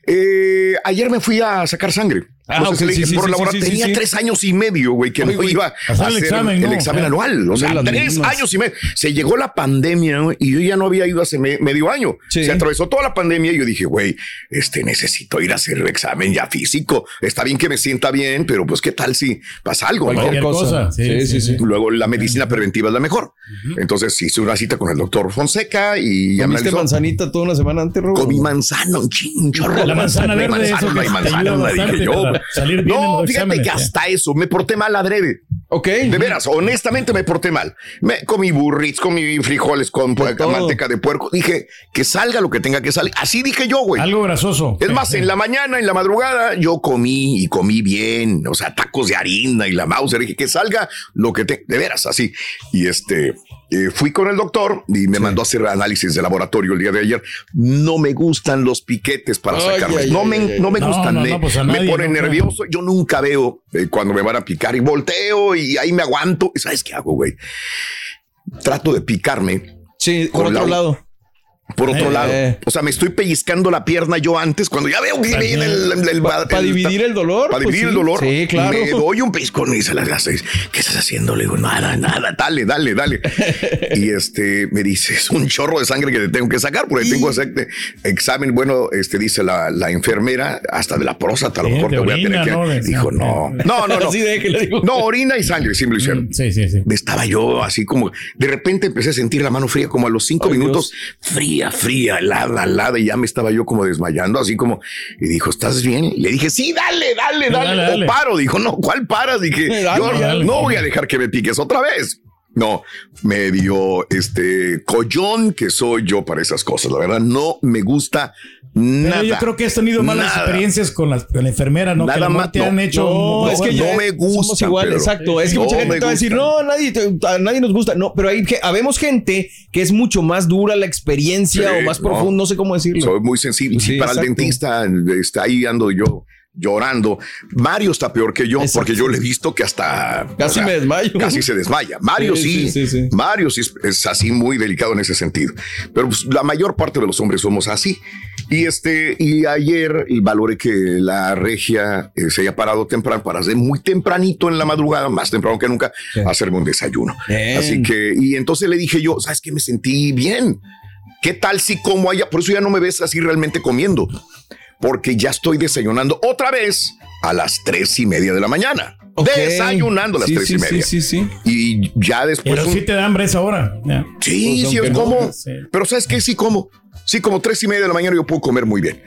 Eh, ayer me fui a sacar sangre. Ah, Entonces ok, le sí, dije, sí, por sí, laborar- sí, sí, tenía sí. tres años y medio, güey, que Oye, no iba a hacer el el examen, examen, ¿no? anual. O sea, tres mismas. años y medio. Se llegó la pandemia güey, y yo ya no había ido hace me- medio año. Se atravesó toda la pandemia y yo dije, güey, este necesito ir a hacer el examen ya físico. Está bien que me sienta bien, pero pues qué tal si pasa algo, ¿no? Cualquier cosa. Sí, sí, sí. Luego la medicina preventiva es la mejor. Entonces hice una cita con el doctor Fonseca y ¿Comiste manzanita toda una semana antes, Robo? Comí manzana, un. La manzana No hay verde, manzana, eso no que manzana, no dije yo. Salir bien en No, los fíjate que exámenes, hasta eso, me porté mal adrede. Ok. De veras, honestamente me porté mal. Me comí burrits, comí frijoles con manteca de puerco. Dije que salga lo que tenga que salir. Así dije yo, güey. Algo grasoso. Es más, en la mañana, en la madrugada, yo comí y comí bien, o sea, tacos de harina y la mouse. Dije que salga lo que te, de veras, así. Y este, eh, fui con el doctor y me mandó a hacer análisis de laboratorio el día de ayer. No me gustan los piquetes para Ay, ay, no, ay, me, no me No, gustan. no, me, no, pues me ponen nervioso. Yo nunca veo eh, cuando me van a picar y volteo y ahí me aguanto. ¿Y sabes qué hago, güey? Trato de picarme. Sí, por otro la- lado. Por otro Eh. lado. O sea, me estoy pellizcando la pierna yo antes, cuando ya veo que viene el... el- el- Pa- pa el- dividir el dolor, Para pues dividir sí. el dolor. Sí, claro. Me doy un pellizco y dice las seis. ¿Qué estás haciendo? Le digo, nada, nada, dale, dale, dale. (laughs) y este me dice, es un chorro de sangre que te tengo que sacar porque tengo que hacerte examen. Bueno, este dice la, la enfermera, hasta de la próstata, a lo mejor te voy a tener que. ¿no? Dijo, no, no, no, no. (laughs) No, orina y sangre, sí me lo hicieron. Sí, sí, sí. Estaba yo así como, de repente empecé a sentir la mano fría, como a los cinco minutos, fría, fría, helada, helada, y ya me estaba yo como desmayando, así como, y dijo, ¿estás bien? Le dije, sí, dale, dale, dale, Dale, dale. o paro. Dijo, no, ¿cuál paras? Dije, Dale, yo dale. no voy a dejar que me piques otra vez. No, me dio este collón que soy yo para esas cosas. La verdad, no me gusta Pero nada. yo creo que has tenido malas Nada. experiencias con la, con la enfermera, ¿no? Nada que más, te han no. hecho. No, es que no ya me gusta, Somos igual, Pedro. exacto. Es que No mucha gente te va a decir, no, nadie, te- a nadie nos gusta. No, pero hay que, habemos gente que es mucho más dura la experiencia Sí, o más no. profundo, no sé cómo decirlo. Soy muy sensible. Sí, para exacto. el dentista, está ahí ando yo llorando. Mario está peor que yo, Exacto. porque yo le he visto que hasta Casi me desmayo. Casi se desmaya. Mario sí, Sí, sí, sí, sí. Mario sí es, es así muy delicado en ese sentido. Pero pues, la mayor parte de los hombres somos así. Y este, y ayer valoré que la regia eh, se haya parado temprano para hacer muy tempranito en la madrugada, más temprano que nunca, hacerme un desayuno. Bien. Así que, y entonces le dije yo, ¿sabes qué? Me sentí bien. ¿Qué tal si como allá? Por eso ya no me ves así realmente comiendo, porque ya estoy desayunando otra vez a las tres y media de la mañana. Desayunando a las Sí, tres sí, y media. Sí, sí, sí. Y ya después. Pero un- sí te da hambre esa hora. Sí, Pues sí, es no, como. sí. Pero ¿sabes qué? Sí, como. Sí, como tres y media de la mañana yo puedo comer muy bien.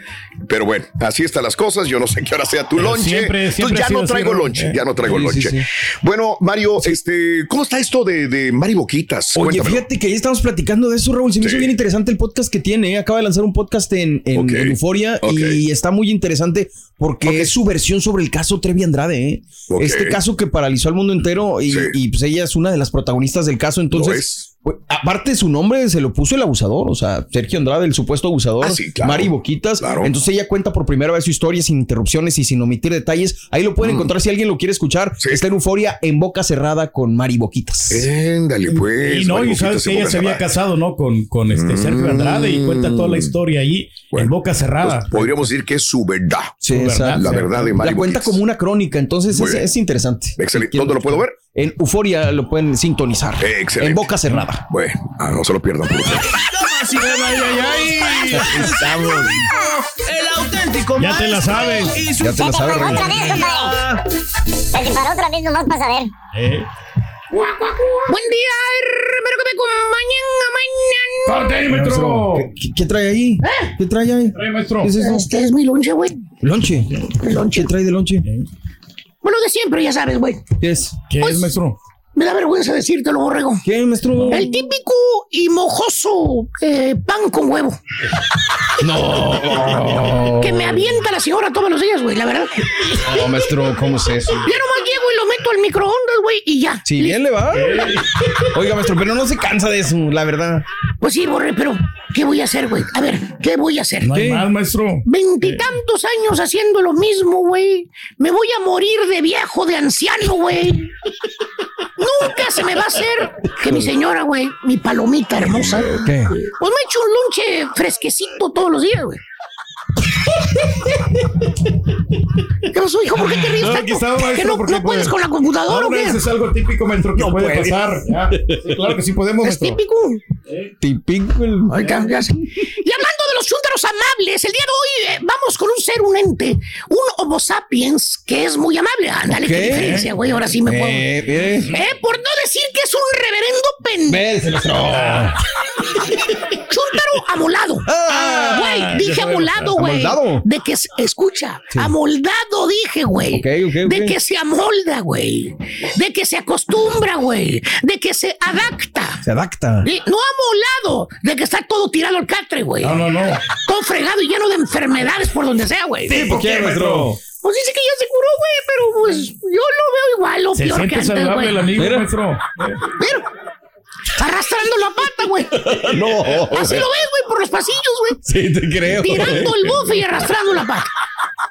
Pero bueno, así están las cosas. Yo no sé qué hora sea tu lonche. siempre- Entonces siempre ya no traigo lonche. Eh. Ya no traigo Sí, lonche. sí. Bueno, Mario, este, ¿cómo está esto de, de Mari Boquitas? Oye, Cuéntamelo. fíjate que ahí estamos platicando de eso, Raúl. Se me Sí. hizo bien interesante el podcast que tiene. ¿eh? Acaba de lanzar un podcast en, en, en Euforia y está muy interesante porque es su versión sobre el caso Trevi Andrade. ¿eh? Este caso que paralizó al mundo entero y, Sí. y, pues ella es una de las protagonistas del caso. Lo Entonces, es. Aparte de su nombre, se lo puso el abusador. O sea, Sergio Andrade, el supuesto abusador. Ah, sí, claro. Mari Boquitas. Claro. Entonces ella cuenta por primera vez su historia sin interrupciones y sin omitir detalles. Ahí lo pueden encontrar si alguien lo quiere escuchar. Mm. Sí. Está en Euforia en boca cerrada con Mari Boquitas. Éndale, pues. y no, Mari y sabes que ella se había cerrada. casado, ¿no? Con, con este Sergio Andrade y cuenta toda la historia allí Bueno, en boca cerrada. Pues podríamos decir que es su verdad. Sí, verdad, exacto. La verdad de Mari La cuenta Boquitas. como una crónica, entonces es, es interesante. Excelente. ¿Quieren ¿Dónde lo puedo ver? En Euforia lo pueden sintonizar. Eh, excelente. En boca cerrada. Bueno, ah, no se lo pierdan. por favor. Estamos. El auténtico Ya te la sabes. y su Ya te la sabes, otra vez, compadre. Se te paró otra vez nomás para saber. Eh. Buen día, espero que me acompañen mañana. ¡Corte, maestro! ¿Qué, qué- qué trae ahí? ¿Qué trae ahí? Trae, maestro. ¿Qué es eso? Este es mi lonche, güey. Lonche. Lonche. ¿Qué trae de lonche? Bueno, de siempre, ya sabes, güey. ¿Qué es? ¿Qué es, maestro? Me da vergüenza decírtelo, borrego. ¿Qué, maestro? El típico y mojoso eh, pan con huevo. (laughs) No. Que me avienta la señora todos los días, güey, la verdad. No, maestro, ¿cómo es eso? Ya nomás llego y lo meto al microondas, güey, y ya. Si bien le va. Oiga, maestro, pero no se cansa de eso, la verdad. Pues sí, borre, pero ¿qué voy a hacer, güey? A ver, ¿qué voy a hacer? No hay ¿Qué? más, maestro. Veintitantos años haciendo lo mismo, güey. Me voy a morir de viejo, de anciano, güey. Nunca se me va a hacer que mi señora, güey, mi palomita hermosa, ¿Qué? pues me echo un lonche fresquecito todos los días, güey. ¿Qué pasó, hijo? ¿Por qué te ríes No, tanto? estamos, ¿Que no, puedes puede- con la computadora o No, qué? eso es algo típico, maestro, que No puede puede. pasar. Ya. Sí, claro que sí podemos, Es maestro. típico. Típico. el- Ay, ya- ya sé. Y hablando de los chúntaros amables, el día de hoy eh, vamos con un ser, un ente, un Homo sapiens que es muy amable. Ándale, qué ¿Qué? diferencia, güey. Ahora sí me puedo. Eh, eh. Eh, por no decir que es un reverendo pendejo. (laughs) Chúntaro amolado. Ah, Güey, dije amoldado, güey. ¿Amoldado? De que se, escucha, amoldado dije, güey. Ok, ok, ok. De que se amolda, güey. De que se acostumbra, güey. De que se adapta. Se adapta. Sí, No amolado, de que está todo tirado al catre, güey. No, no, no. Todo fregado y lleno de enfermedades por donde sea, güey. ¿Por qué, maestro? Pues dice que ya se curó, güey, pero pues yo lo veo igual o Se peor que siente antes, saludable el güey. amigo, maestro. Pero, arrastrando la pata, güey. (laughs) No. Así lo ves, güey, por los pasillos, güey. Sí, te creo. Tirando el bofe y arrastrando la pata.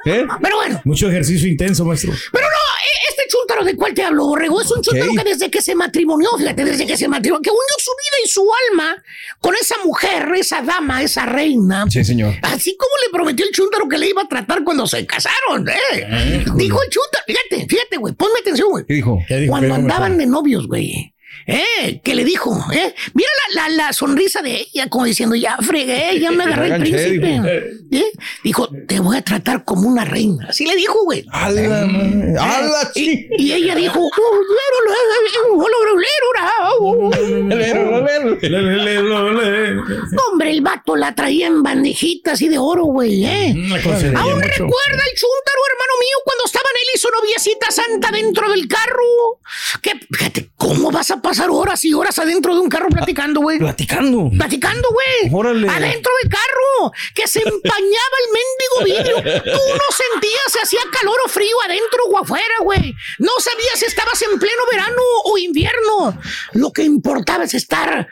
¿Eh? Pero bueno, Mucho ejercicio intenso, maestro. pero no, eh, este chúntaro de cuál te hablo, Borrego? Es un chúntaro que desde que se matrimonió, fíjate, desde que se matrimonió, que unió su vida y su alma con esa mujer, esa dama, esa reina. Sí, señor. Así como le prometió el chúntaro que le iba a tratar cuando se casaron, ¿eh? Dijo el chúntaro, fíjate, fíjate, güey, ponme atención, güey. ¿Qué dijo? Cuando andaban de novios, güey. ¿Eh? ¿Qué le dijo? ¿Eh? Mira la, la, la sonrisa de ella, como diciendo, ya fregué, ya me (laughs) agarré el príncipe. dijo. ¿Eh? Dijo, te voy a tratar como una reina. Así le dijo, güey. A la madre. A la y, y ella dijo, Hombre, el vato la traía en bandejitas y de oro, güey, ¿eh? Concedía Aún recuerda el chúntaro, hermano mío, cuando estaban él y su noviecita santa dentro del carro. Que, fíjate, ¿cómo vas a pasar horas y horas adentro de un carro platicando, güey? Platicando. Platicando, güey. Órale. Adentro del carro. Que se empañaba el mendigo vidrio. Tú no sentías si hacía calor o frío adentro o afuera, güey. No sabías si estabas en pleno verano o invierno. Lo que importaba es estar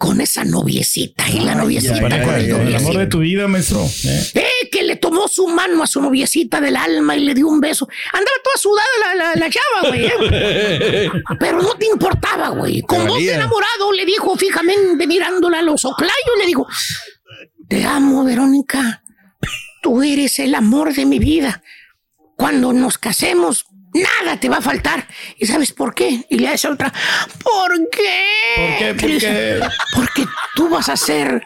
con esa noviecita y la noviecita con el el amor noviecito. de tu vida, maestro. ¿eh? Eh, que le tomó su mano a su noviecita del alma y le dio un beso. Andaba toda sudada la, la, la chava, güey. eh. (laughs) Pero no te importaba, güey. Con voz de enamorado le dijo fijamente mirándola a los oclayos, le dijo, te amo, Verónica. Tú eres el amor de mi vida. Cuando nos casemos, nada te va a faltar. ¿Y sabes por qué? Y le hace otra, ¿por qué? ¿Por qué? ¿Por qué? Porque tú vas a ser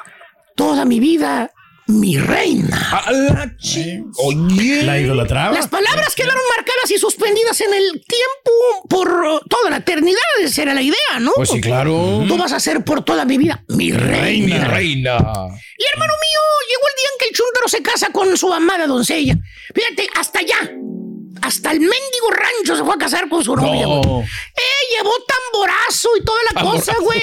toda mi vida mi reina. A la Oye. La idolatraba. Las palabras quedaron marcadas y suspendidas en el tiempo por uh, toda la eternidad. Esa era la idea, ¿no? Pues sí, claro. Tú vas a ser por toda mi vida mi reina. Mi reina. Y hermano mío, llegó el día en que el chúntaro se casa con su amada doncella. Fíjate, hasta allá. Hasta el mendigo rancho se fue a casar con su novia, güey. No. Eh, llevó tamborazo y toda la cosa, güey.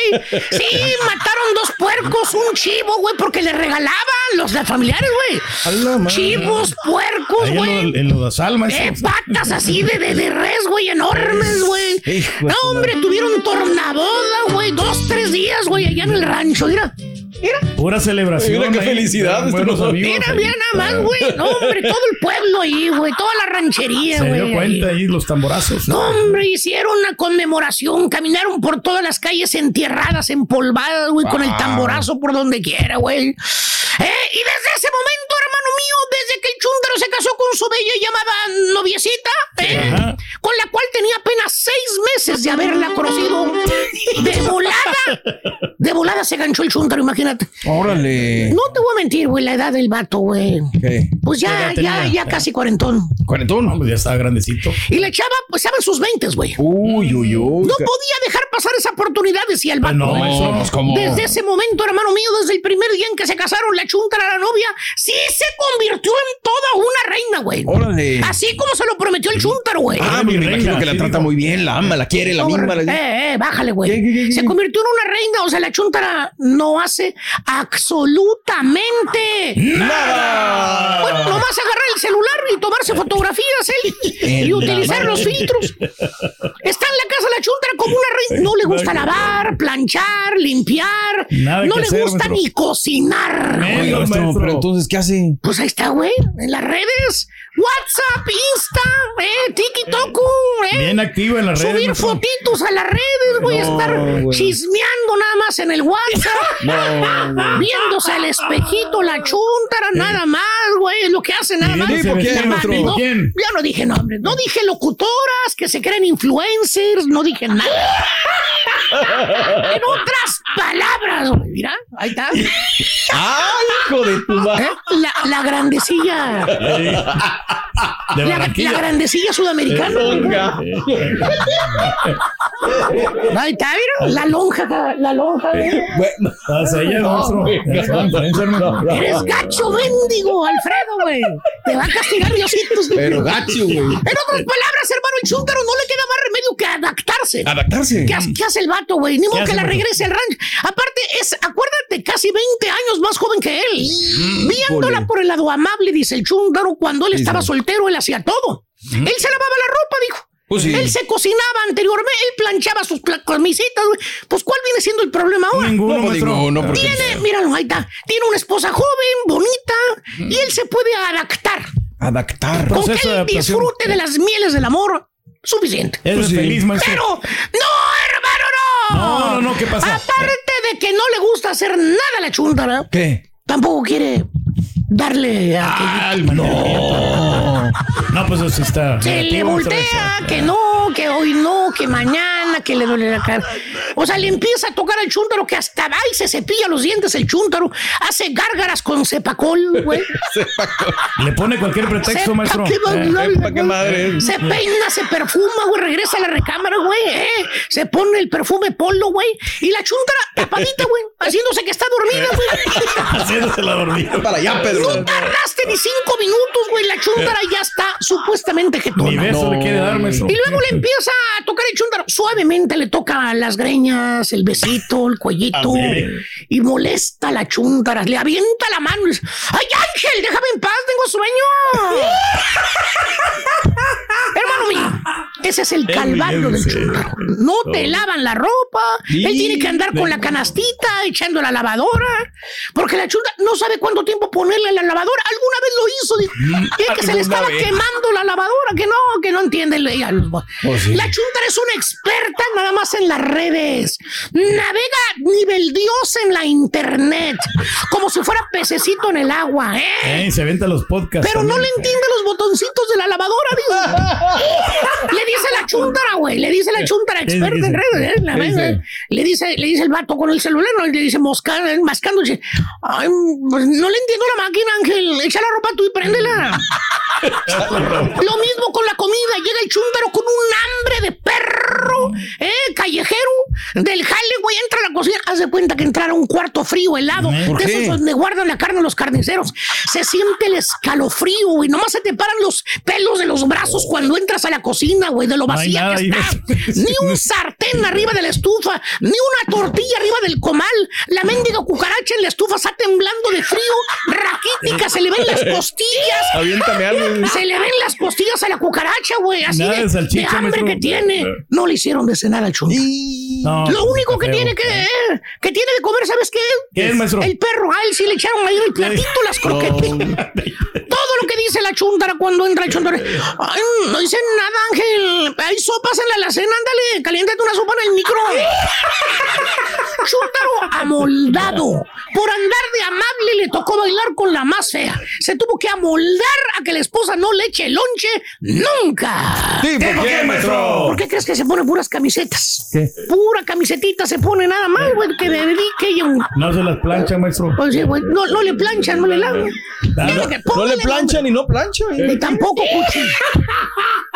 Sí, (laughs) mataron dos puercos, un chivo, güey, porque le regalaban los de familiares, güey. Chivos, puercos, en güey. en lo de sal, Eh, patas así de, de, de res, güey, enormes, güey. No, hombre, tuvieron tornaboda, güey, dos, tres días, güey, allá en el rancho. Mira, mira, Pura celebración. Mira qué ahí. felicidad, este amigos mira, ahí. mira nada más, güey. No, hombre, todo el pueblo ahí, güey, toda la ranchería, Se güey. dio cuenta ahí. ahí los tamborazos. No, hombre, hicieron una conmemoración, caminaron por todas las calles entierradas, empolvadas, güey, con el Wow. tamborazo por donde quiera, güey. Eh, y desde ese momento, hermano mío, desde que el chúndaro se casó con su bella y llamada noviecita, eh, con la cual tenía apenas seis meses de haberla conocido, de volada, de volada se ganchó el chúndaro, imagínate. Órale. No te voy a mentir, güey, la edad del vato, güey. ¿Qué? Pues ¿Qué ya, ya, ya casi cuarentón. Cuarentón. No, pues ya estaba grandecito. Y la chava, pues estaba en sus veintes, güey. Uy, uy, uy. No podía dejar pasar esa oportunidad, decía el vato. no, maestro. pues cómo. Desde ese momento, hermano mío, desde el primer día en que se casaron la chuntara la novia, sí se convirtió en toda una reina, güey. Órale. Así como se lo prometió el chúntaro, güey. Ah, me imagino que la trata muy bien, la ama, la quiere, la misma. Eh, eh, bájale, güey. Se convirtió en una reina, o sea, la chuntara no hace absolutamente ¡Nada! Bueno, nomás agarrar el celular y tomarse fotografías, él, En y utilizar los filtros. Está en la casa la chuntara como una reina. No le gusta lavar, planchar, limpiar. Nada no le hacer, gusta maestro. ni cocinar. Oiga, maestro. pero entonces, ¿qué hace? Pues ahí está, güey, en las redes. WhatsApp, Insta, eh, TikTok, eh. Bien activo en las redes. Subir fotitos a las redes, güey, No, estar chismeando nada más en el WhatsApp. (laughs) No. Viéndose al espejito la chuntara, nada más, güey, es lo que hace nada ¿Y más. ya no dije nombres, no dije locutoras que se creen influencers, no dije nada. (laughs) en otras palabras, güey, mira, ahí está. ¡Ay, hijo de tu madre! ¿Eh? La, la grandecilla, De la, grandecilla sudamericana. Oiga. (laughs) Ahí está, mira, la lonja, la lonja. güey. Bueno, está, maestro. Eres gacho, mendigo, Alfredo, güey. Te va a castigar Diosito. pero gacho, güey. En otras palabras, hermano, el chúntaro no le queda más remedio que adaptarse. Adaptarse. ¿Qué, hace- qué hace el vato, güey? Ni modo que la regrese al rancho. Aparte, es, acuérdate, casi 20 años más joven que él. Viéndola híjole. por el lado amable, dice el chúntaro, cuando él Sí, estaba soltero, él hacía todo. Él se lavaba la ropa, dijo. Pues sí. Él se cocinaba anteriormente, él planchaba sus pla- güey. Pues, ¿cuál viene siendo el problema ahora? Ninguno, No, pues, maestro. digo, no, porque- Tiene, míralo, ahí está. Tiene una esposa joven, bonita, y él se puede adaptar. Adaptar. Con que él disfrute de las mieles del amor suficiente. Es Pues sí. feliz, maestro. Pero, no, hermano, no. No, no, no, ¿qué pasa? Aparte de que no le gusta hacer nada a la chuntara, ¿Qué? tampoco quiere darle a aquellito. No. No, pues eso sí está. Se le negativo, maestro. voltea, que no, que hoy no, que mañana, que le duele la cara. O sea, le empieza a tocar al chúntaro que hasta va y se cepilla los dientes el chúntaro. Hace gárgaras con cepacol, güey. (laughs) Le pone cualquier pretexto, Sepa maestro. qué Eh, ¿pa' qué madre? Se peina, se perfuma, güey, regresa a la recámara, güey, eh. Se pone el perfume polo, güey. Y la chúntara tapadita, güey, haciéndose que está dormida, güey. (laughs) Haciéndose la dormida. Para allá, Pedro. No tardaste ni cinco minutos, güey. La chúntara ya está supuestamente jetona. Ni beso le quiere dar, maestro. Y luego le empieza a tocar el chúntaro. Suavemente le toca las greñas, el besito, el cuellito. (laughs) Y molesta a la chúntara. Le avienta la mano y dice, ¡Ay, Ángel, déjame en paz, tengo sueño! (laughs) Hermano mío, ese es el calvario del chúntaro. No te lavan la ropa. Él tiene que andar con la canastita echando la lavadora. Porque la chúntara no sabe cuánto tiempo ponerle en la lavadora. Alguna vez lo hizo. dijo, y es que se le ¿Alguna estaba vez? quemando la lavadora. Que no, que no entiende. Sí. La chúntara es una experta nada más en las redes. Navega nivel Dios en la internet. Como si fuera pececito en el agua, ¿eh? Eh, se venta los podcasts. Pero no le entiende los botoncitos de la lavadora, digo. (laughs) le dice la chuntara, güey. Le dice la chuntara ¿Qué experta en redes. ¿eh? Le dice, le dice el vato con el celular, ¿no? Le dice mosca, mascando. Dice, Ay, pues no le entiendo la máquina, Ángel. Echa la ropa tú y préndela. (laughs) Lo mismo con la comida. Llega el chúntaro con un hambre de perro, ¿eh? Callejero. Del jale, güey, entra a la cocina. Haz de cuenta que entrara un cuarto frío, helado. ¿Por de qué? esos donde guardan la carne los carniceros. Se siente el escalofrío, güey. Nomás se te paran los pelos de los brazos cuando entras a la cocina, güey, de lo vacía que está. Ni un sartén (laughs) arriba de la estufa, ni una tortilla arriba del comal. La mendiga cucaracha en la estufa está temblando de frío, raquítica, se le ven las (laughs) costillas. Aviéntame algo. Se le ven las costillas a la cucaracha, güey, así Nada de, de hambre que tiene. No le hicieron de cenar al chunto. No, Lo único que tiene que, que tiene de comer, ¿sabes qué? ¿Qué es, maestro? El perro, a él sí le echaron ahí el platito las croquetas. Todo lo que dice la chuntara cuando entra el chuntara. Ay, no dice nada, Ángel. Hay sopas en la alacena, ándale, caliéntate una sopa en el micro. Chuntaro amoldado. Por andar de amable le tocó bailar con la más fea. Se tuvo que amoldar a que la esposa no le eche lonche nunca. ¿por qué, maestro? ¿Por qué crees que se pone puras camisetas? ¿Qué? Pura camisetita se pone nada más, güey, que dedique ella un... No se las plancha, maestro. Pues sí, güey, no, no le planchan, no le lavan. No, lo que No le planchan y no planchan. Ni tampoco, cuchi.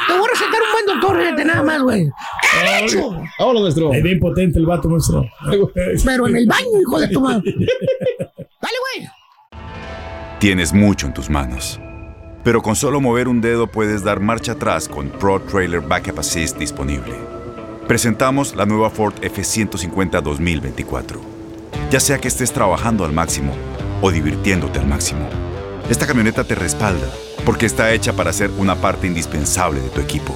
Te voy a recetar un buen doctor, nada más, güey. ¡Hecho! Vámonos, maestro. Es bien potente el vato, maestro. Pero en el baño, hijo de tu madre. (laughs) Dale, güey. Tienes mucho en tus manos. Pero con solo mover un dedo puedes dar marcha atrás con Pro Trailer Backup Assist disponible. Presentamos la nueva Ford F150 2024. Ya sea que estés trabajando al máximo o divirtiéndote al máximo, esta camioneta te respalda porque está hecha para ser una parte indispensable de tu equipo.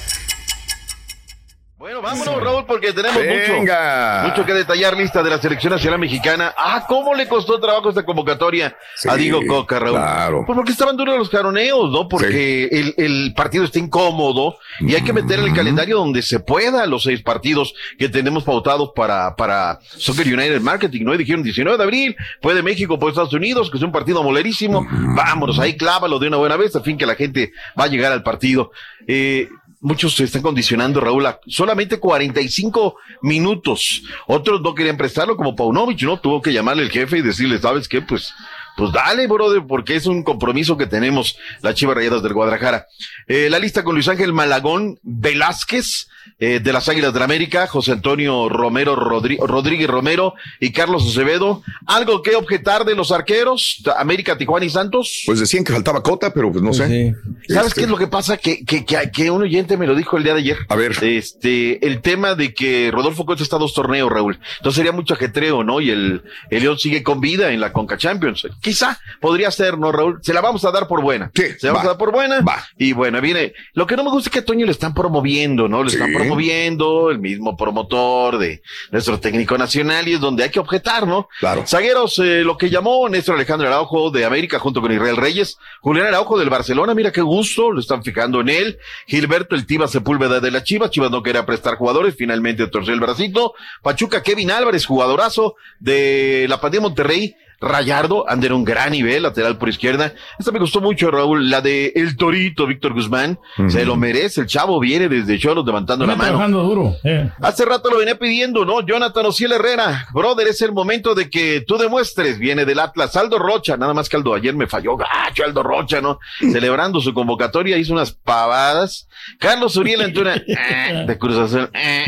Bueno, vámonos, Raúl, porque tenemos Venga. mucho, mucho que detallar. Lista de la selección nacional mexicana. Ah, ¿cómo le costó trabajo esta convocatoria a Sí, Diego Coca, Raúl? claro. Pues porque estaban duros los caroneos, ¿no? Porque el, el partido está incómodo y hay que meter en el calendario donde se pueda los seis partidos que tenemos pautados para, para Soccer United Marketing, ¿no? Y dijeron 19 de abril, puede México, puede Estados Unidos, que es un partido molerísimo. Vámonos, ahí clávalo de una buena vez, a fin que la gente va a llegar al partido. Eh, Muchos se están condicionando, Raúl, a solamente 45 minutos. Otros no querían prestarlo, como Paunovic, ¿no? Tuvo que llamarle el jefe y decirle, ¿sabes qué? Pues pues dale, brother, porque es un compromiso que tenemos las Chivas Rayadas del Guadalajara. Eh, la lista con Luis Ángel Malagón Velázquez, eh, de las Águilas de la América, José Antonio Romero Rodri- Rodríguez Romero y Carlos Acevedo. ¿Algo que objetar de los arqueros? América, Tijuana y Santos. Pues decían que faltaba Cota, pero pues no sé. ¿Sabes Este, qué es lo que pasa? Que, que, que, que un oyente me lo dijo el día de ayer. A ver. Este, el tema de que Rodolfo Costa está a dos torneos, Raúl. Entonces sería mucho ajetreo, ¿no? Y el, el León sigue con vida en la Conca Champions. Quizá podría ser, ¿no, Raúl? Se la vamos a dar por buena. Sí, Se la vamos va. a dar por buena. Y bueno, viene. Lo que no me gusta es que a Toño le están promoviendo, ¿no? Le están promoviendo el mismo promotor de nuestro técnico nacional y es donde hay que objetar, ¿no? Claro. Zagueros, eh, lo que llamó Néstor Alejandro Araujo de América junto con Israel Reyes, Julián Araujo del Barcelona, mira qué gusto, lo están fijando en él, Gilberto el Tiva Sepúlveda de la Chivas, Chivas no quería prestar jugadores, finalmente torció el bracito, Pachuca Kevin Álvarez, jugadorazo de la Pandilla Monterrey, Rayardo, anda en un gran nivel, lateral por izquierda. Esta me gustó mucho, Raúl, la de El Torito, Víctor Guzmán. Se lo merece, el chavo viene desde Cholos levantando la mano. trabajando duro. eh. Hace rato lo venía pidiendo, ¿no? Jonathan Ociel Herrera. Brother, es el momento de que tú demuestres. Viene del Atlas. Aldo Rocha, nada más que Aldo ayer me falló gacho, Aldo Rocha, ¿no? (laughs) Celebrando su convocatoria, hizo unas pavadas. Carlos Uriel Antuna, (laughs) eh, de Cruz Azul, eh.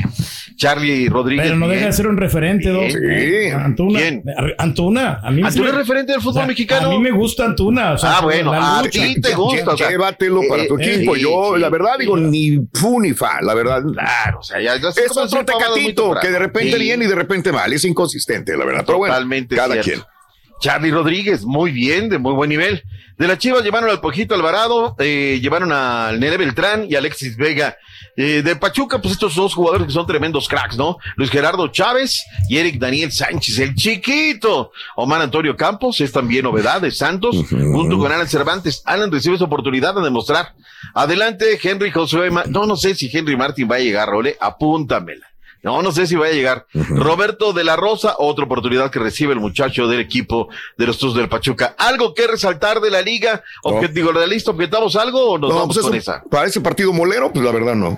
Charlie Rodríguez. Pero no bien. deja de ser un referente, dos. Sí. Antuna. ¿Quién? Antuna. A mí ¿Antuna me- es referente del fútbol o sea, mexicano? A mí me gusta Antuna. o sea, Ah, bueno, a ti te gusta, o sea, Llévatelo para tu eh, equipo. eh, Yo, sí, la verdad, digo, ni fu ni fa, la verdad. Claro, o sea, ya, ya es se otro tecatito que de repente Sí. bien y de repente mal. Es inconsistente, la verdad. Pero bueno, Totalmente cada cierto. quien. Charlie Rodríguez, muy bien, de muy buen nivel. De las Chivas llevaron al Pojito Alvarado, eh, llevaron al Nene Beltrán y Alexis Vega. Eh, de Pachuca, pues estos dos jugadores que son tremendos cracks, ¿no? Luis Gerardo Chávez y Eric Daniel Sánchez, el chiquito. Omar Antonio Campos es también novedad de Santos, junto con Alan Cervantes. Alan recibe su oportunidad de demostrar. Adelante, Henry Josué. Ma- no, no sé si Henry Martin va a llegar, Role, apúntamela. No, no sé si va a llegar. Roberto de la Rosa, otra oportunidad que recibe el muchacho del equipo de los Tuzos del Pachuca. ¿Algo que resaltar de la liga? Objetivo de la lista, ¿objetamos algo o nos No, vamos pues con eso, esa? para ese partido molero, pues la verdad no.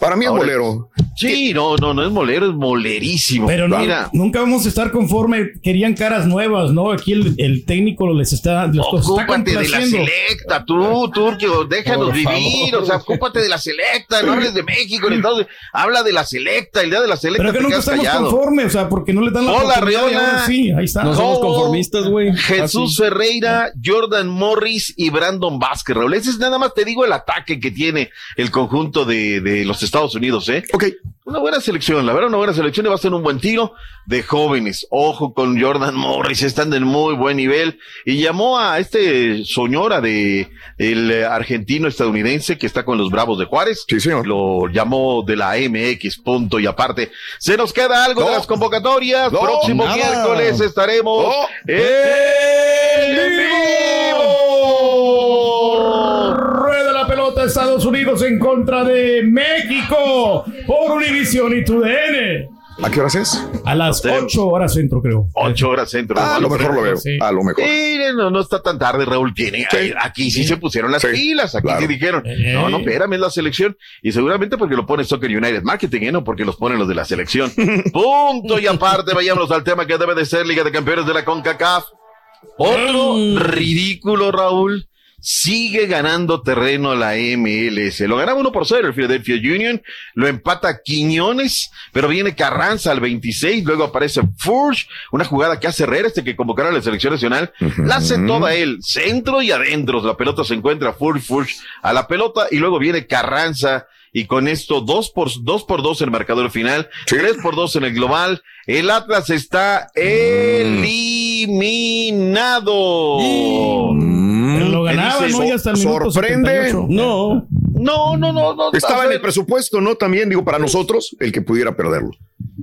Para mí es molero. Sí, no, no, no es molero, es molerísimo. Pero no, Mira, nunca vamos a estar conforme. Querían caras nuevas, ¿no? Aquí el, el técnico les está, los está ocúpate de la selecta, tú, Turquio, déjanos vivir, o sea, ocúpate de la selecta, no hables de México, ni Estados Unidos, habla de la selecta, el día de la selecta Pero que nunca estamos callado. conformes, o sea, porque no le dan la Hola, ahora sí, ahí está. ¿Cómo? güey. Jesús Ferreira, Jordan Morris y Brandon Vázquez, Raúl. Ese es nada más, te digo, el ataque que tiene el conjunto de, de los Estados Unidos, ¿eh? Ok. Una buena selección, la verdad, una buena selección y va a ser un buen tiro de jóvenes. Ojo con Jordan Morris, están de muy buen nivel. Y llamó a este señora de el argentino estadounidense que está con los Bravos de Juárez. Sí, señor. Lo llamó de la MX, punto y aparte. Se nos queda algo de No. las convocatorias. No, Próximo nada. miércoles estaremos No. en vivo. Estados Unidos en contra de México por Univision y TUDN. ¿A qué horas es? A las Sí. 8 horas centro, creo. Ocho horas centro. Ah, a lo mejor lo veo. Sí. A lo mejor. Sí, no, no está tan tarde, Raúl. Tiene, Sí. Aquí sí, se pusieron las Sí, pilas, aquí claro. sí dijeron, Eh. no, no, espérame, es la selección. Y seguramente porque lo pone Soccer United Marketing, ¿eh? no porque los ponen los de la selección. (laughs) Punto y aparte, vayámonos al tema que debe de ser Liga de Campeones de la CONCACAF. Otro ridículo, Raúl. Sigue ganando terreno la MLS. Lo ganaba 1 por 0 el Philadelphia Union. Lo empata Quiñones, pero viene Carranza al 26. Luego aparece Furch, una jugada que hace Herrera, este que convocaron a la selección nacional. La hace toda él, centro y adentro. La pelota se encuentra Furch, Furch a la pelota y luego viene Carranza. Y con esto, dos por, dos por dos en el marcador final, tres por dos en el global. El Atlas está eliminado. Pero lo ganaba, ¿no? Y hasta el minuto sorprende. 78. No. No, no, no, no. Estaba en el presupuesto, ¿no? También, digo, para nosotros, el que pudiera perderlo.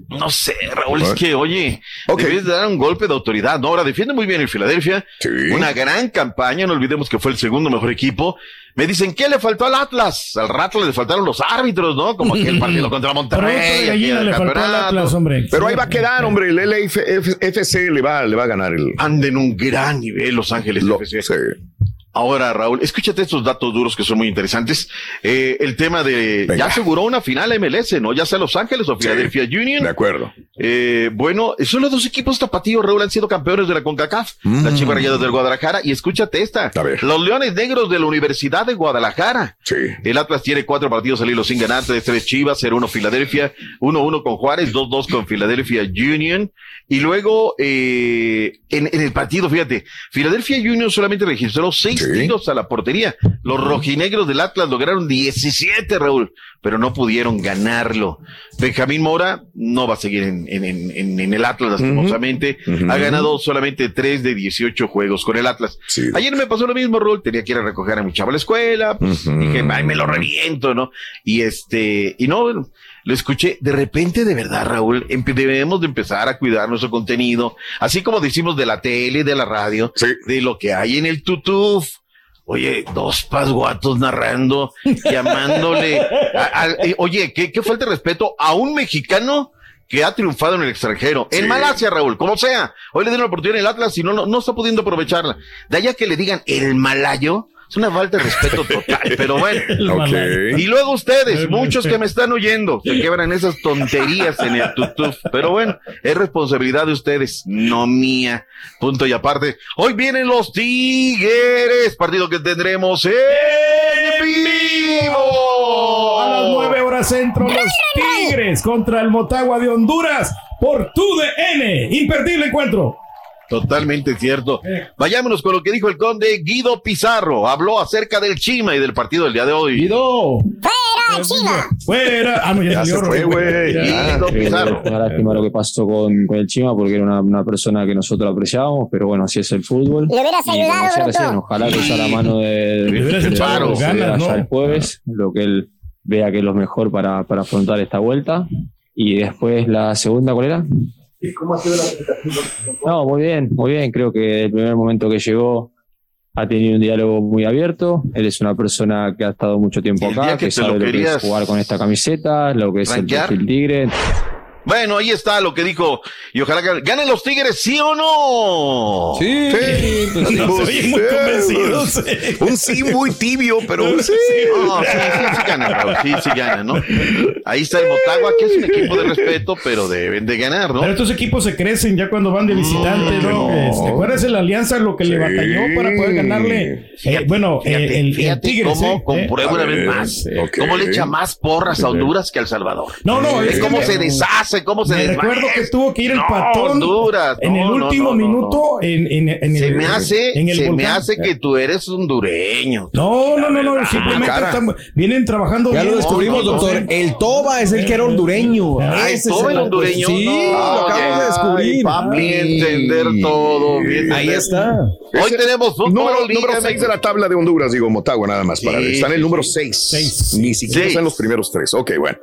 No sé, Raúl, es que, oye, Ok. debes de dar un golpe de autoridad. No, ahora defiende muy bien el Filadelfia. Sí. Una gran campaña, no olvidemos que fue el segundo mejor equipo. Me dicen, ¿qué le faltó al Atlas? Al rato le faltaron los árbitros, ¿no? Como aquel partido (laughs) contra Monterrey. aquel le faltó al. Atlas, hombre. Pero ahí va a quedar, hombre. El LFC le va, le va a ganar el. Anda en un gran nivel Los Ángeles Lo- FC. sí. Ahora, Raúl, escúchate estos datos duros que son muy interesantes. Eh, el tema de ya aseguró una final MLS, ¿no? Ya sea Los Ángeles o Philadelphia Union. De acuerdo. Eh, bueno, son los dos equipos tapatíos, Raúl, han sido campeones de la CONCACAF. Las Mm. Chivas Rayadas del Guadalajara. Y escúchate esta. Los Leones Negros de la Universidad de Guadalajara. Sí. El Atlas tiene cuatro partidos al hilo sin ganar, tres, tres Chivas, 0-1 Filadelfia, 1-1 con Juárez, 2-2 con Philadelphia Union. Y luego, eh, en, en el partido, fíjate, Philadelphia Union solamente registró seis tiros a la portería. Los rojinegros del Atlas lograron 17, Raúl, pero no pudieron ganarlo. Benjamín Mora no va a seguir en, en, en, en el Atlas, lastimosamente. Ha ganado solamente 3 de 18 juegos con el Atlas. Ayer me pasó lo mismo, Raúl. Tenía que ir a recoger a mi chavo a la escuela. Pues, Dije, ay, me lo reviento, ¿no? Y este, y no, bueno, lo escuché. De repente, de verdad, Raúl, empe- debemos de empezar a cuidar nuestro contenido. Así como decimos de la tele, de la radio, de lo que hay en el tutuf. Oye, dos pasguatos narrando, (laughs) llamándole. a- a- eh, oye, ¿qué, qué falta de respeto a un mexicano que ha triunfado en el extranjero. En Malasia, Raúl, como sea. Hoy le dieron la oportunidad en el Atlas y no, no, no está pudiendo aprovecharla. De allá que le digan el malayo. Es una falta de respeto total, pero bueno. (laughs) Y luego ustedes, muchos que me están oyendo, se quebran esas tonterías en el tutuf. Pero bueno, es responsabilidad de ustedes, no mía. Punto y aparte. Hoy vienen los Tigres, partido que tendremos en vivo. A las 9 horas centro, los Tigres contra el Motagua de Honduras por tu DN. Imperdible encuentro. Totalmente cierto. Vayámonos con lo que dijo el conde Guido Pizarro. Habló acerca del Chima y del partido del día de hoy. Guido. ¡Fuera, Chima! Fuera. Ah, no, ya, Ya salió, se fue, güey. Ya. Guido Pizarro. Una lástima lo que pasó con, con el Chima porque era una, una persona que nosotros apreciábamos, pero bueno, así es el fútbol. Le hubieras ayudado, ojalá que usa la mano de, Le hubieras echado el jueves, lo que él vea que es lo mejor para, para afrontar esta vuelta. Y después la segunda, ¿cuál era? ¿Cómo ha sido la presentación? No, muy bien, muy bien. Creo que el primer momento que llegó ha tenido un diálogo muy abierto. Él es una persona que ha estado mucho tiempo acá, que que, te lo sabe lo que es jugar con esta camiseta, lo que es rankear. el perfil tigre. Bueno, ahí está lo que dijo. Y ojalá que ganen los Tigres, ¿sí o no? Sí. pues sí. Se oyen muy convencidos. Un sí muy tibio, pero un sí. No, sí, sí, sí. Sí, sí ganan, ¿no? Ahí está el Motagua, que es un equipo de respeto, pero deben de ganar, ¿no? Pero estos equipos se crecen ya cuando van de visitante, ¿no? no. Este, ¿Acuerdas de la alianza lo que le batalló para poder ganarle? eh, bueno, Fíjate, el, el, el Tigres. cómo ¿eh? comprueba ¿Eh? una vez más. Cómo le echa más porras a Honduras que a El Salvador. No, no, es cómo se deshace, cómo se Me recuerdo que tuvo que ir el No, patrón Honduras, en el no, último no, no, minuto en, en, en Se el, me hace, en el se me hace que tú eres hondureño. No, no, no, no, simplemente Cara. están- vienen trabajando Ya bien. lo descubrimos, No, no, doctor. no. El Toba es el que era hondureño. Ah, Ese ¿Toba es el el hondureño? Sí, lo acabamos de descubrir. Papi, entender todo. bien Ahí está. Hoy tenemos fútbol. Número, Liga número 6 de la tabla de Honduras, digo Motagua nada más. Para Está en el número sí. 6. Ni siquiera Seis. está en los primeros tres. Ok, bueno.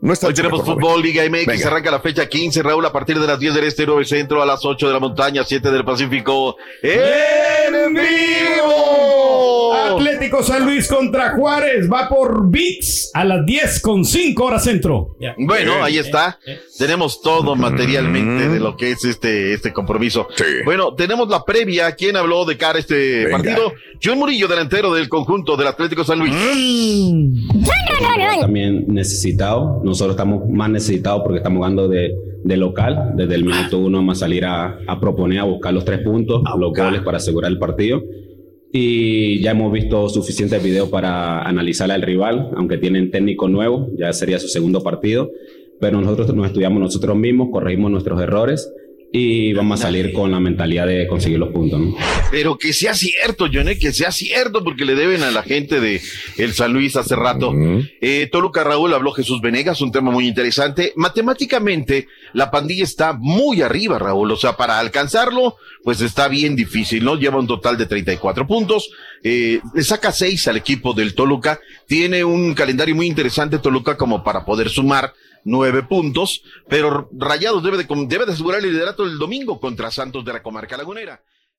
No está Hoy tenemos fútbol, Liga MX, Venga. arranca la fecha 15, Raúl, a partir de las 10 del Este, 9 Centro, a las 8 de la Montaña, 7 del Pacífico. ¡En vivo! Atlético San Luis contra Juárez va por VIX a las 10 con 5 horas centro. Bueno, ahí está. Tenemos todo materialmente de lo que es este, este compromiso. Bueno, tenemos la previa. ¿Quién habló de cara a este Venga. partido? John Murillo, delantero del conjunto del Atlético San Luis. también necesitado. Nosotros estamos más necesitados porque estamos jugando de, de local. Desde el minuto uno vamos a salir a, a proponer, a buscar los tres puntos, los goles para asegurar el partido. Y ya hemos visto suficientes videos para analizar al rival, aunque tienen técnico nuevo, ya sería su segundo partido. Pero nosotros nos estudiamos nosotros mismos, corregimos nuestros errores y vamos a salir con la mentalidad de conseguir los puntos. ¿no? Pero que sea cierto, Johnny, que sea cierto, porque le deben a la gente de el San Luis hace rato. Eh, Toluca Raúl habló Jesús Venegas, un tema muy interesante. Matemáticamente, la pandilla está muy arriba, Raúl. O sea, para alcanzarlo, pues está bien difícil, ¿no? Lleva un total de 34 puntos. Eh, le saca 6 al equipo del Toluca. Tiene un calendario muy interesante, Toluca, como para poder sumar nueve puntos, pero Rayados debe de, debe de asegurar el liderato el domingo contra Santos de la Comarca Lagunera.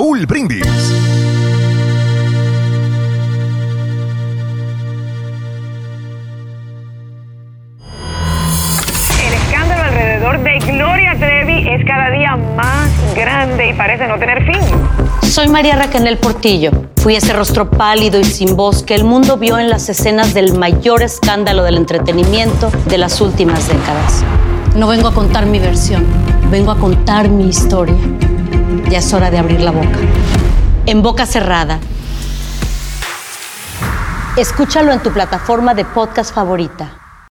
Brindis. El escándalo alrededor de Gloria Trevi es cada día más grande y parece no tener fin. Soy María Raquel Portillo. Fui ese rostro pálido y sin voz que el mundo vio en las escenas del mayor escándalo del entretenimiento de las últimas décadas. No vengo a contar mi versión, vengo a contar mi historia. Ya es hora de abrir la boca. En boca cerrada. Escúchalo en tu plataforma de podcast favorita.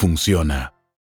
funciona.